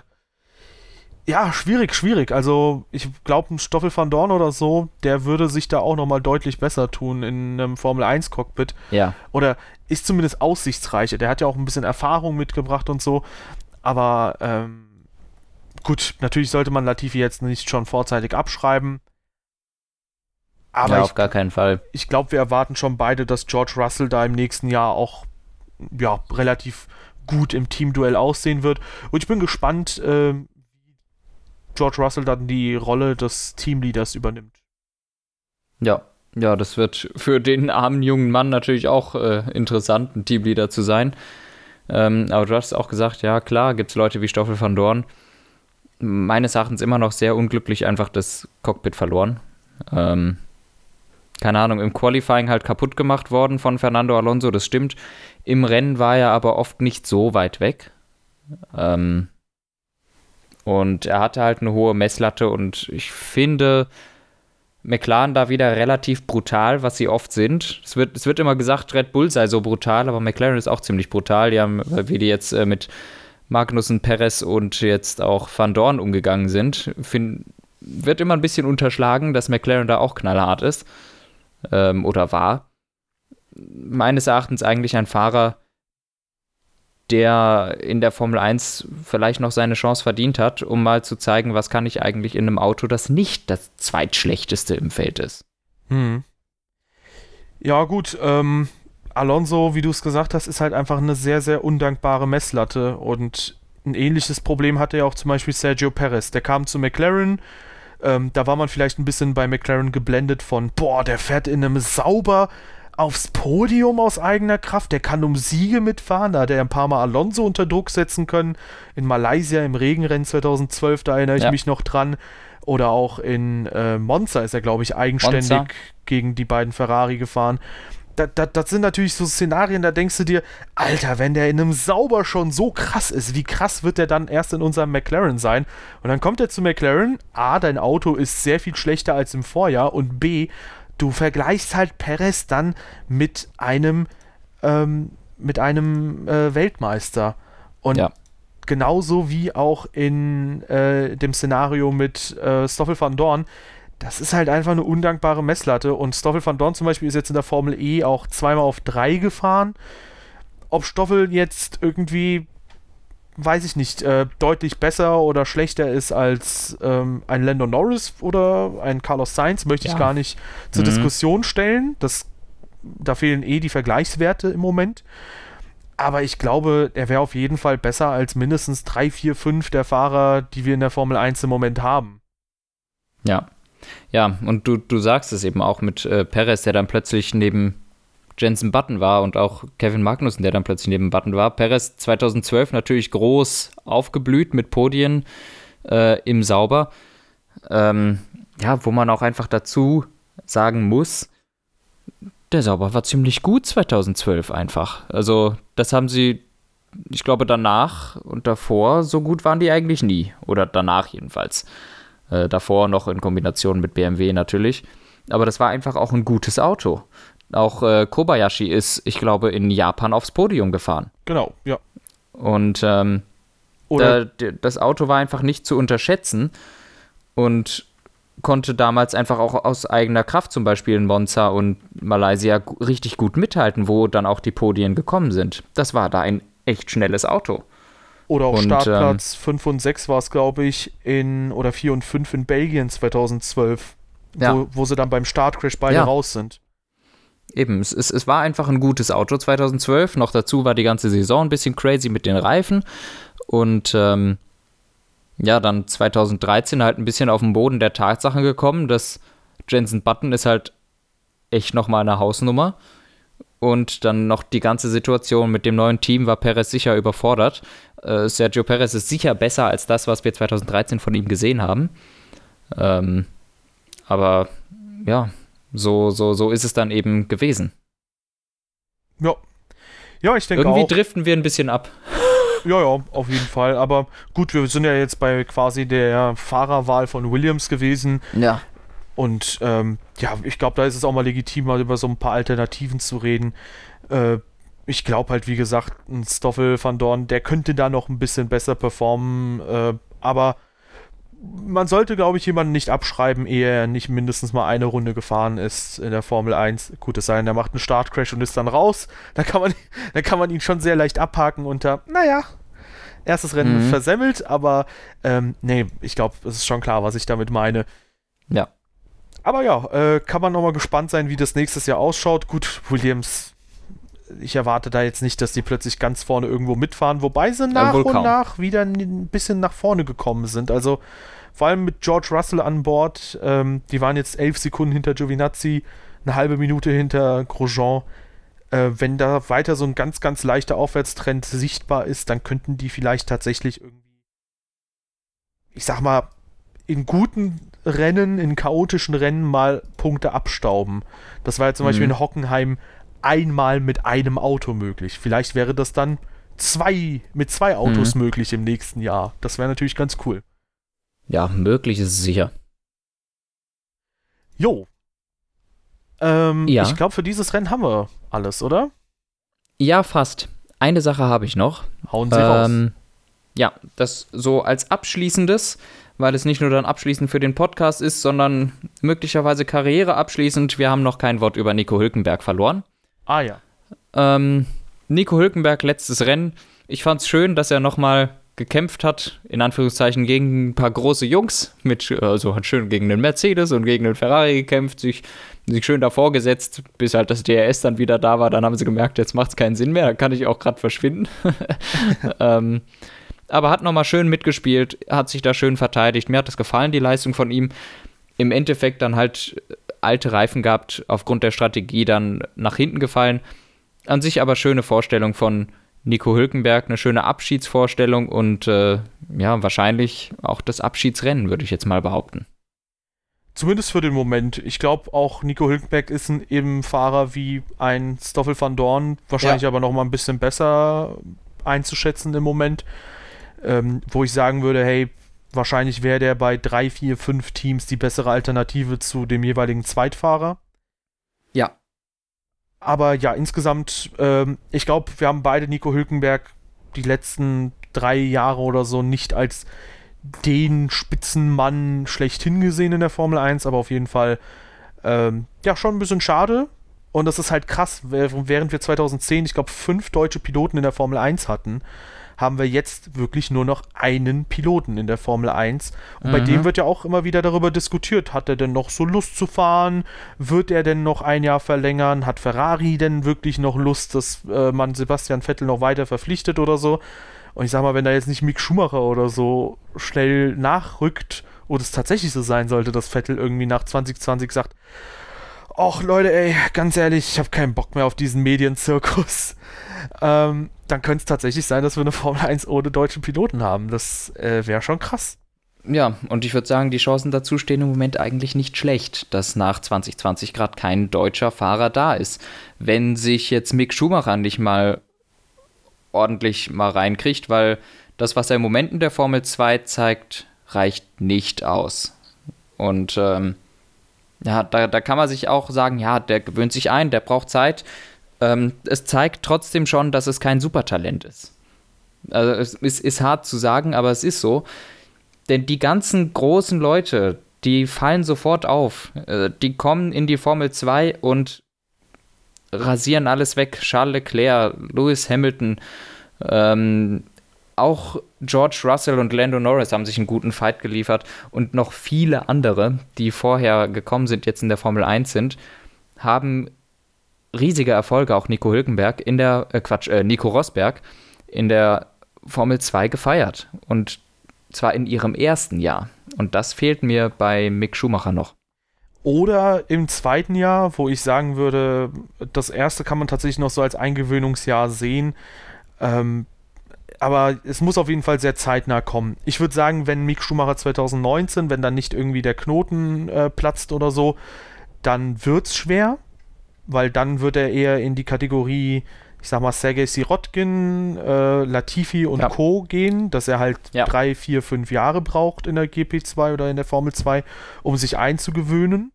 [SPEAKER 1] ja, schwierig, schwierig. Also ich glaube, ein Stoffel van Dorn oder so, der würde sich da auch nochmal deutlich besser tun in einem Formel 1 Cockpit.
[SPEAKER 2] Ja.
[SPEAKER 1] Oder ist zumindest aussichtsreicher. Der hat ja auch ein bisschen Erfahrung mitgebracht und so. Aber ähm, gut, natürlich sollte man Latifi jetzt nicht schon vorzeitig abschreiben. Aber
[SPEAKER 2] ja,
[SPEAKER 1] ich
[SPEAKER 2] auf gar keinen Fall.
[SPEAKER 1] ich glaube, wir erwarten schon beide, dass George Russell da im nächsten Jahr auch ja, relativ gut im Teamduell aussehen wird. Und ich bin gespannt, ähm, wie George Russell dann die Rolle des Teamleaders übernimmt.
[SPEAKER 2] Ja, ja, das wird für den armen jungen Mann natürlich auch äh, interessant, ein Teamleader zu sein. Ähm, aber du hast auch gesagt, ja klar, gibt es Leute wie Stoffel van Dorn. Meines Erachtens immer noch sehr unglücklich einfach das Cockpit verloren. Ähm, keine Ahnung, im Qualifying halt kaputt gemacht worden von Fernando Alonso, das stimmt. Im Rennen war er aber oft nicht so weit weg. Ähm, und er hatte halt eine hohe Messlatte und ich finde, McLaren da wieder relativ brutal, was sie oft sind. Es wird, es wird immer gesagt, Red Bull sei so brutal, aber McLaren ist auch ziemlich brutal. Die haben, wie die jetzt äh, mit Magnussen, Perez und jetzt auch Van Dorn umgegangen sind, find, wird immer ein bisschen unterschlagen, dass McLaren da auch knallhart ist ähm, oder war. Meines Erachtens eigentlich ein Fahrer, der in der Formel 1 vielleicht noch seine Chance verdient hat, um mal zu zeigen, was kann ich eigentlich in einem Auto, das nicht das zweitschlechteste im Feld ist.
[SPEAKER 1] Hm. Ja, gut, ähm, Alonso, wie du es gesagt hast, ist halt einfach eine sehr, sehr undankbare Messlatte und ein ähnliches Problem hatte ja auch zum Beispiel Sergio Perez. Der kam zu McLaren, ähm, da war man vielleicht ein bisschen bei McLaren geblendet von, boah, der fährt in einem sauber aufs Podium aus eigener Kraft. Der kann um Siege mitfahren. Da hat er ein paar Mal Alonso unter Druck setzen können. In Malaysia im Regenrennen 2012, da erinnere ich ja. mich noch dran. Oder auch in äh, Monza ist er, glaube ich, eigenständig Monza. gegen die beiden Ferrari gefahren. Das, das, das, sind natürlich so Szenarien, da denkst du dir, Alter, wenn der in einem Sauber schon so krass ist, wie krass wird der dann erst in unserem McLaren sein? Und dann kommt er zu McLaren, A, dein Auto ist sehr viel schlechter als im Vorjahr und B, du vergleichst halt Perez dann mit einem, ähm, mit einem äh, Weltmeister. Und ja. genauso wie auch in äh, dem Szenario mit äh, Stoffel van Dorn, das ist halt einfach eine undankbare Messlatte. Und Stoffel van Dorn zum Beispiel ist jetzt in der Formel E auch zweimal auf drei gefahren. Ob Stoffel jetzt irgendwie weiß ich nicht, äh, deutlich besser oder schlechter ist als ähm, ein Lando Norris oder ein Carlos Sainz, möchte ja. ich gar nicht zur mhm. Diskussion stellen. Das, da fehlen eh die Vergleichswerte im Moment. Aber ich glaube, er wäre auf jeden Fall besser als mindestens drei, vier, fünf der Fahrer, die wir in der Formel 1 im Moment haben.
[SPEAKER 2] Ja. Ja, und du, du sagst es eben auch mit äh, Perez, der dann plötzlich neben Jensen Button war und auch Kevin Magnussen, der dann plötzlich neben Button war. Perez 2012 natürlich groß aufgeblüht mit Podien äh, im Sauber. Ähm, ja, wo man auch einfach dazu sagen muss, der Sauber war ziemlich gut 2012 einfach. Also das haben sie, ich glaube danach und davor, so gut waren die eigentlich nie. Oder danach jedenfalls. Äh, davor noch in Kombination mit BMW natürlich. Aber das war einfach auch ein gutes Auto. Auch äh, Kobayashi ist, ich glaube, in Japan aufs Podium gefahren.
[SPEAKER 1] Genau, ja.
[SPEAKER 2] Und ähm, da, das Auto war einfach nicht zu unterschätzen und konnte damals einfach auch aus eigener Kraft zum Beispiel in Monza und Malaysia richtig gut mithalten, wo dann auch die Podien gekommen sind. Das war da ein echt schnelles Auto.
[SPEAKER 1] Oder auch und, Startplatz ähm, 5 und 6 war es, glaube ich, in oder 4 und 5 in Belgien 2012, ja. wo, wo sie dann beim Startcrash beide ja. raus sind
[SPEAKER 2] eben, es, es, es war einfach ein gutes Auto 2012. Noch dazu war die ganze Saison ein bisschen crazy mit den Reifen. Und ähm, ja, dann 2013 halt ein bisschen auf den Boden der Tatsachen gekommen, dass Jensen Button ist halt echt nochmal eine Hausnummer. Und dann noch die ganze Situation mit dem neuen Team war Perez sicher überfordert. Äh, Sergio Perez ist sicher besser als das, was wir 2013 von ihm gesehen haben. Ähm, aber ja, so, so, so ist es dann eben gewesen.
[SPEAKER 1] Ja. Ja, ich denke
[SPEAKER 2] Irgendwie auch. driften wir ein bisschen ab. <laughs>
[SPEAKER 1] Ja, ja, auf jeden Fall. Aber gut, wir sind ja jetzt bei quasi der Fahrerwahl von Williams gewesen.
[SPEAKER 2] Ja.
[SPEAKER 1] Und ähm, ja, ich glaube, da ist es auch mal legitim, mal über so ein paar Alternativen zu reden. Äh, ich glaube halt, wie gesagt, ein Stoffel van Dorn, der könnte da noch ein bisschen besser performen. Äh, aber man sollte, glaube ich, jemanden nicht abschreiben, ehe er nicht mindestens mal eine Runde gefahren ist in der Formel 1. Gut, es sei denn, er macht einen Startcrash und ist dann raus. Da kann man, <laughs> kann man ihn schon sehr leicht abhaken unter, naja, erstes Rennen mhm. versemmelt, aber ähm, nee, ich glaube, es ist schon klar, was ich damit meine.
[SPEAKER 2] Ja.
[SPEAKER 1] Aber ja, äh, kann man nochmal gespannt sein, wie das nächstes Jahr ausschaut. Gut, Williams, ich erwarte da jetzt nicht, dass die plötzlich ganz vorne irgendwo mitfahren, wobei sie nach ja, und kaum. nach wieder ein bisschen nach vorne gekommen sind. Also vor allem mit George Russell an Bord. Ähm, die waren jetzt elf Sekunden hinter Giovinazzi, eine halbe Minute hinter Grosjean. Äh, wenn da weiter so ein ganz, ganz leichter Aufwärtstrend sichtbar ist, dann könnten die vielleicht tatsächlich irgendwie, ich sag mal, in guten Rennen, in chaotischen Rennen mal Punkte abstauben. Das war ja zum mhm. Beispiel in Hockenheim einmal mit einem Auto möglich. Vielleicht wäre das dann zwei, mit zwei Autos mhm. möglich im nächsten Jahr. Das wäre natürlich ganz cool.
[SPEAKER 2] Ja, möglich ist es sicher.
[SPEAKER 1] Jo. Ähm, ja. Ich glaube, für dieses Rennen haben wir alles, oder?
[SPEAKER 2] Ja, fast. Eine Sache habe ich noch.
[SPEAKER 1] Hauen Sie ähm, raus.
[SPEAKER 2] Ja, das so als abschließendes, weil es nicht nur dann abschließend für den Podcast ist, sondern möglicherweise Karriere abschließend. Wir haben noch kein Wort über Nico Hülkenberg verloren.
[SPEAKER 1] Ah ja.
[SPEAKER 2] Ähm, Nico Hülkenberg, letztes Rennen. Ich fand es schön, dass er nochmal gekämpft hat, in Anführungszeichen, gegen ein paar große Jungs. Mit, also hat schön gegen den Mercedes und gegen den Ferrari gekämpft, sich, sich schön davor gesetzt, bis halt das DRS dann wieder da war. Dann haben sie gemerkt, jetzt macht es keinen Sinn mehr, da kann ich auch gerade verschwinden. <laughs> ähm, aber hat nochmal schön mitgespielt, hat sich da schön verteidigt. Mir hat das gefallen, die Leistung von ihm. Im Endeffekt dann halt alte Reifen gehabt, aufgrund der Strategie dann nach hinten gefallen. An sich aber schöne Vorstellung von Nico Hülkenberg, eine schöne Abschiedsvorstellung und äh, ja, wahrscheinlich auch das Abschiedsrennen, würde ich jetzt mal behaupten.
[SPEAKER 1] Zumindest für den Moment. Ich glaube auch Nico Hülkenberg ist ein eben Fahrer wie ein Stoffel van Dorn, wahrscheinlich ja. aber noch mal ein bisschen besser einzuschätzen im Moment, ähm, wo ich sagen würde, hey, wahrscheinlich wäre der bei drei, vier, fünf Teams die bessere Alternative zu dem jeweiligen Zweitfahrer.
[SPEAKER 2] Ja,
[SPEAKER 1] aber ja, insgesamt, ähm, ich glaube, wir haben beide Nico Hülkenberg die letzten drei Jahre oder so nicht als den Spitzenmann schlechthin gesehen in der Formel 1, aber auf jeden Fall ähm, ja schon ein bisschen schade. Und das ist halt krass, während wir 2010, ich glaube, fünf deutsche Piloten in der Formel 1 hatten, haben wir jetzt wirklich nur noch einen Piloten in der Formel 1. Und mhm. bei dem wird ja auch immer wieder darüber diskutiert, hat er denn noch so Lust zu fahren? Wird er denn noch ein Jahr verlängern? Hat Ferrari denn wirklich noch Lust, dass äh, man Sebastian Vettel noch weiter verpflichtet oder so? Und ich sag mal, wenn da jetzt nicht Mick Schumacher oder so schnell nachrückt oder es tatsächlich so sein sollte, dass Vettel irgendwie nach 2020 sagt, ach Leute, ey, ganz ehrlich, ich habe keinen Bock mehr auf diesen Medienzirkus ähm, dann könnte es tatsächlich sein, dass wir eine Formel 1 ohne deutschen Piloten haben. Das äh, wäre schon krass.
[SPEAKER 2] Ja, und ich würde sagen, die Chancen dazu stehen im Moment eigentlich nicht schlecht, dass nach 2020 gerade kein deutscher Fahrer da ist. Wenn sich jetzt Mick Schumacher nicht mal ordentlich mal reinkriegt, weil das, was er im Moment in der Formel 2 zeigt, reicht nicht aus. Und ähm, ja, da, da kann man sich auch sagen, ja, der gewöhnt sich ein, der braucht Zeit ähm, es zeigt trotzdem schon, dass es kein Supertalent ist. Also es ist, ist hart zu sagen, aber es ist so. Denn die ganzen großen Leute, die fallen sofort auf. Äh, die kommen in die Formel 2 und rasieren alles weg. Charles Leclerc, Lewis Hamilton, ähm, auch George Russell und Lando Norris haben sich einen guten Fight geliefert und noch viele andere, die vorher gekommen sind, jetzt in der Formel 1 sind, haben riesige Erfolge, auch Nico Hülkenberg in der, äh Quatsch, äh, Nico Rosberg in der Formel 2 gefeiert. Und zwar in ihrem ersten Jahr. Und das fehlt mir bei Mick Schumacher noch.
[SPEAKER 1] Oder im zweiten Jahr, wo ich sagen würde, das erste kann man tatsächlich noch so als Eingewöhnungsjahr sehen. Ähm, aber es muss auf jeden Fall sehr zeitnah kommen. Ich würde sagen, wenn Mick Schumacher 2019, wenn dann nicht irgendwie der Knoten äh, platzt oder so, dann wird es schwer weil dann wird er eher in die Kategorie, ich sag mal, Sergei Sirotkin, äh, Latifi und ja. Co. gehen, dass er halt ja. drei, vier, fünf Jahre braucht in der GP2 oder in der Formel 2, um sich einzugewöhnen.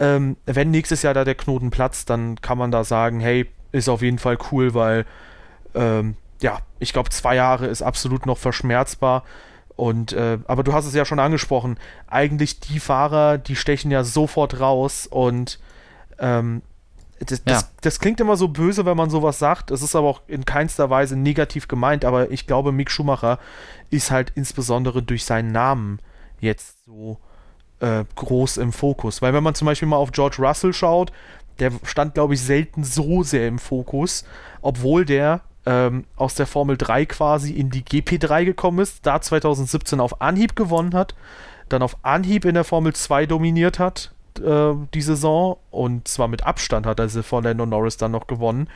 [SPEAKER 1] Ähm, wenn nächstes Jahr da der Knoten platzt, dann kann man da sagen, hey, ist auf jeden Fall cool, weil ähm, ja, ich glaube, zwei Jahre ist absolut noch verschmerzbar. Und äh, aber du hast es ja schon angesprochen, eigentlich die Fahrer, die stechen ja sofort raus und ähm, das, ja. das, das, klingt immer so böse, wenn man sowas sagt. Es ist aber auch in keinster Weise negativ gemeint. Aber ich glaube, Mick Schumacher ist halt insbesondere durch seinen Namen jetzt so äh, groß im Fokus. Weil wenn man zum Beispiel mal auf George Russell schaut, der stand, glaube ich, selten so sehr im Fokus, obwohl der ähm, aus der Formel 3 quasi in die GP3 gekommen ist, da 2017 auf Anhieb gewonnen hat, dann auf Anhieb in der Formel 2 dominiert hat, äh, die Saison und zwar mit Abstand hat er sie vor Lando Norris dann noch gewonnen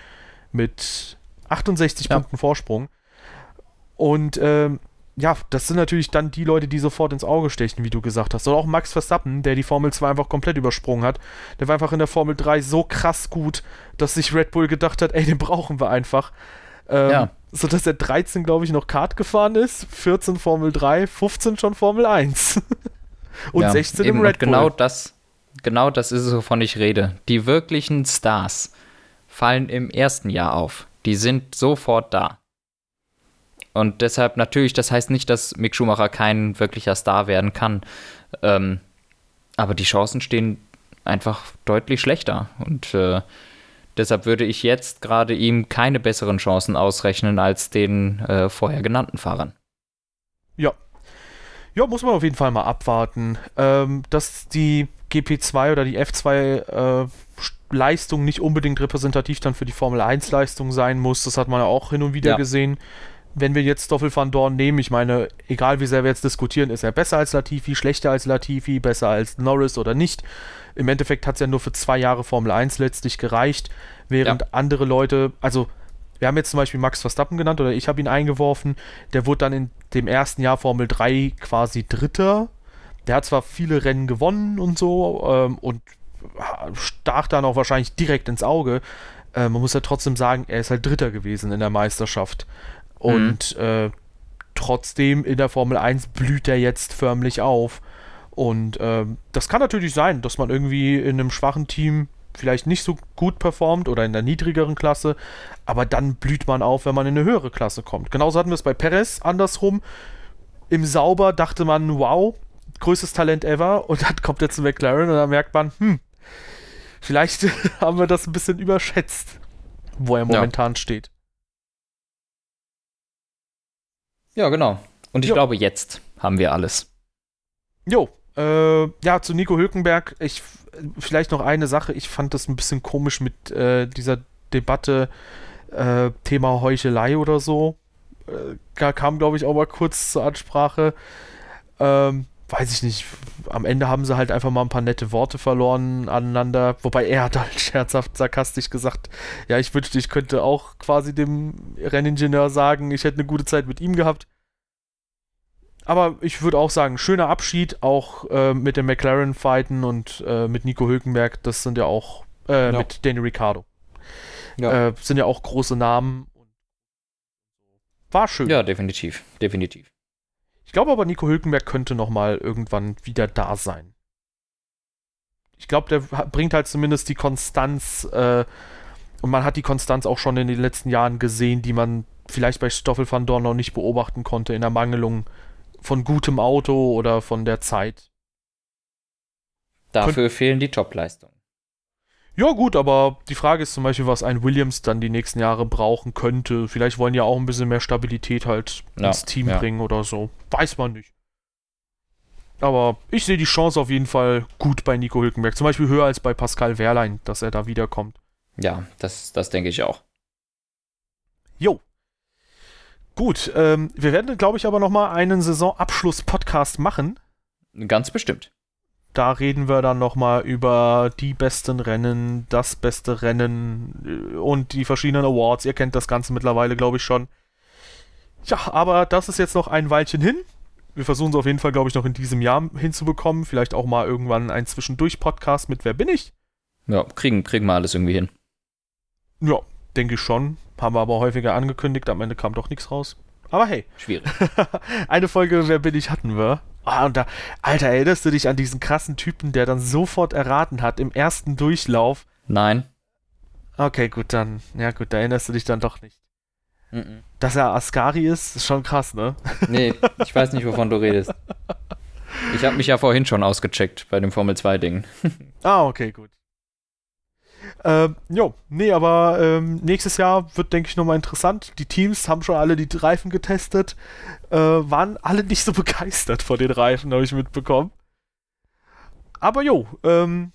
[SPEAKER 1] mit 68 ja. Punkten Vorsprung. Und ähm, ja, das sind natürlich dann die Leute, die sofort ins Auge stechen, wie du gesagt hast. Und auch Max Verstappen, der die Formel 2 einfach komplett übersprungen hat. Der war einfach in der Formel 3 so krass gut, dass sich Red Bull gedacht hat, ey, den brauchen wir einfach. Ähm, ja. Sodass er 13, glaube ich, noch Kart gefahren ist, 14 Formel 3, 15 schon Formel 1. <laughs>
[SPEAKER 2] und ja, 16 im Red Bull. Genau das, genau das ist es, wovon ich rede. Die wirklichen Stars fallen im ersten Jahr auf. Die sind sofort da. Und deshalb natürlich, das heißt nicht, dass Mick Schumacher kein wirklicher Star werden kann. Ähm, aber die Chancen stehen einfach deutlich schlechter. Und äh, deshalb würde ich jetzt gerade ihm keine besseren Chancen ausrechnen als den äh, vorher genannten Fahrern.
[SPEAKER 1] Ja. Ja, muss man auf jeden Fall mal abwarten. Ähm, dass die GP2 oder die F2 äh, Leistung nicht unbedingt repräsentativ dann für die Formel 1 Leistung sein muss, das hat man ja auch hin und wieder ja. gesehen wenn wir jetzt Stoffel van Dorn nehmen, ich meine, egal wie sehr wir jetzt diskutieren, ist er besser als Latifi, schlechter als Latifi, besser als Norris oder nicht. Im Endeffekt hat es ja nur für zwei Jahre Formel 1 letztlich gereicht, während ja. andere Leute, also wir haben jetzt zum Beispiel Max Verstappen genannt oder ich habe ihn eingeworfen, der wurde dann in dem ersten Jahr Formel 3 quasi Dritter. Der hat zwar viele Rennen gewonnen und so ähm, und stach dann auch wahrscheinlich direkt ins Auge. Äh, man muss ja trotzdem sagen, er ist halt Dritter gewesen in der Meisterschaft. Und mhm. äh, trotzdem in der Formel 1 blüht er jetzt förmlich auf. Und äh, das kann natürlich sein, dass man irgendwie in einem schwachen Team vielleicht nicht so gut performt oder in der niedrigeren Klasse, aber dann blüht man auf, wenn man in eine höhere Klasse kommt. Genauso hatten wir es bei Perez andersrum. Im Sauber dachte man, wow, größtes Talent ever und dann kommt er zu McLaren und dann merkt man, hm, vielleicht <laughs> haben wir das ein bisschen überschätzt, wo er momentan ja. steht.
[SPEAKER 2] Ja, genau. Und ich jo. glaube, jetzt haben wir alles.
[SPEAKER 1] Jo, äh, ja, zu Nico Hülkenberg, ich, vielleicht noch eine Sache, ich fand das ein bisschen komisch mit äh, dieser Debatte, äh, Thema Heuchelei oder so. Äh, kam, glaube ich, auch mal kurz zur Ansprache. Ähm, weiß ich nicht, am Ende haben sie halt einfach mal ein paar nette Worte verloren aneinander. Wobei er hat halt <laughs> scherzhaft, sarkastisch gesagt, ja, ich wünschte, ich könnte auch quasi dem Renningenieur sagen, ich hätte eine gute Zeit mit ihm gehabt. Aber ich würde auch sagen, schöner Abschied, auch äh, mit dem McLaren fighten und äh, mit Nico Hülkenberg, das sind ja auch, äh, ja. mit Danny Ricciardo. Ja. Äh, sind ja auch große Namen.
[SPEAKER 2] War schön. Ja, definitiv, definitiv.
[SPEAKER 1] Ich glaube aber, Nico Hülkenberg könnte noch mal irgendwann wieder da sein. Ich glaube, der bringt halt zumindest die Konstanz äh, und man hat die Konstanz auch schon in den letzten Jahren gesehen, die man vielleicht bei Stoffel van Dorn noch nicht beobachten konnte in der Mangelung von gutem Auto oder von der Zeit.
[SPEAKER 2] Dafür Kön fehlen die Topleistungen.
[SPEAKER 1] Ja, gut, aber die Frage ist zum Beispiel, was ein Williams dann die nächsten Jahre brauchen könnte. Vielleicht wollen ja auch ein bisschen mehr Stabilität halt ja, ins Team ja. bringen oder so. Weiß man nicht. Aber ich sehe die Chance auf jeden Fall gut bei Nico Hülkenberg. Zum Beispiel höher als bei Pascal Wehrlein, dass er da wiederkommt.
[SPEAKER 2] Ja, das, das denke ich auch.
[SPEAKER 1] Jo. Gut, ähm, wir werden, glaube ich, aber nochmal einen Saisonabschluss-Podcast machen.
[SPEAKER 2] Ganz bestimmt
[SPEAKER 1] da reden wir dann nochmal über die besten Rennen, das beste Rennen äh, und die verschiedenen Awards. Ihr kennt das Ganze mittlerweile, glaube ich, schon. Ja, aber das ist jetzt noch ein Weilchen hin. Wir versuchen es auf jeden Fall, glaube ich, noch in diesem Jahr hinzubekommen. Vielleicht auch mal irgendwann ein Zwischendurch-Podcast mit Wer bin ich?
[SPEAKER 2] Ja, kriegen, kriegen wir alles irgendwie hin.
[SPEAKER 1] Ja, denke ich schon. Haben wir aber häufiger angekündigt. Am Ende kam doch nichts raus. Aber hey.
[SPEAKER 2] Schwierig. <laughs>
[SPEAKER 1] eine Folge Wer bin ich hatten wir. Ah, und da, Alter, erinnerst du dich an diesen krassen Typen, der dann sofort erraten hat im ersten Durchlauf?
[SPEAKER 2] Nein.
[SPEAKER 1] Okay, gut, dann, ja gut, da erinnerst du dich dann doch nicht. Mm -mm. Dass er Ascari ist, ist schon krass, ne?
[SPEAKER 2] Nee, ich weiß nicht, wovon du redest. Ich habe mich ja vorhin schon ausgecheckt bei dem Formel 2-Ding.
[SPEAKER 1] ah, okay, gut. Ähm, jo, nee, aber ähm, nächstes Jahr wird, denke ich, nochmal interessant. Die Teams haben schon alle die Reifen getestet, äh, waren alle <laughs> nicht so begeistert von den Reifen, habe ich mitbekommen. Aber jo, ähm,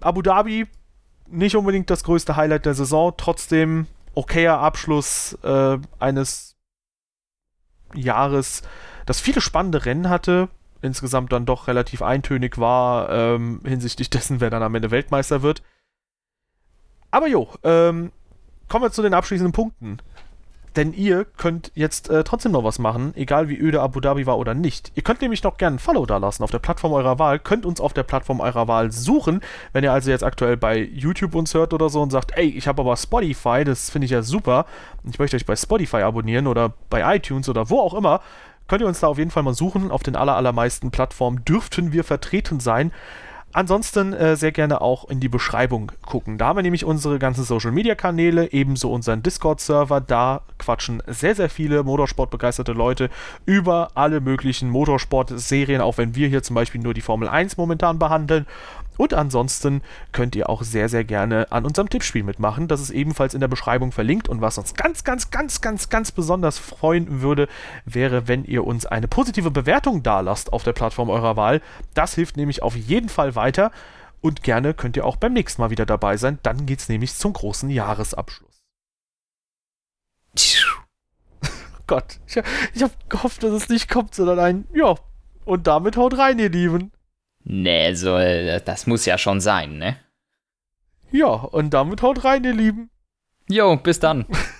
[SPEAKER 1] Abu Dhabi, nicht unbedingt das größte Highlight der Saison, trotzdem okayer Abschluss äh, eines Jahres, das viele spannende Rennen hatte, insgesamt dann doch relativ eintönig war ähm, hinsichtlich dessen, wer dann am Ende Weltmeister wird. Aber jo, ähm, kommen wir zu den abschließenden Punkten. Denn ihr könnt jetzt äh, trotzdem noch was machen, egal wie öde Abu Dhabi war oder nicht. Ihr könnt nämlich noch gerne ein Follow da lassen auf der Plattform eurer Wahl, könnt uns auf der Plattform eurer Wahl suchen. Wenn ihr also jetzt aktuell bei YouTube uns hört oder so und sagt, ey, ich habe aber Spotify, das finde ich ja super, ich möchte euch bei Spotify abonnieren oder bei iTunes oder wo auch immer, könnt ihr uns da auf jeden Fall mal suchen. Auf den allermeisten Plattformen dürften wir vertreten sein. Ansonsten äh, sehr gerne auch in die Beschreibung gucken. Da haben wir nämlich unsere ganzen Social Media Kanäle, ebenso unseren Discord-Server. Da quatschen sehr, sehr viele Motorsport-begeisterte Leute über alle möglichen Motorsport-Serien, auch wenn wir hier zum Beispiel nur die Formel 1 momentan behandeln. Und ansonsten könnt ihr auch sehr, sehr gerne an unserem Tippspiel mitmachen. Das ist ebenfalls in der Beschreibung verlinkt. Und was uns ganz, ganz, ganz, ganz, ganz besonders freuen würde, wäre, wenn ihr uns eine positive Bewertung dalasst auf der Plattform eurer Wahl. Das hilft nämlich auf jeden Fall weiter. Und gerne könnt ihr auch beim nächsten Mal wieder dabei sein. Dann geht es nämlich zum großen Jahresabschluss. <laughs> Gott, ich, ich habe gehofft, dass es nicht kommt, sondern ein Ja. Und damit haut rein, ihr Lieben.
[SPEAKER 2] Nee, so, äh, das muss ja schon sein, ne?
[SPEAKER 1] Ja, und damit haut rein, ihr Lieben.
[SPEAKER 2] Jo, bis dann. <laughs>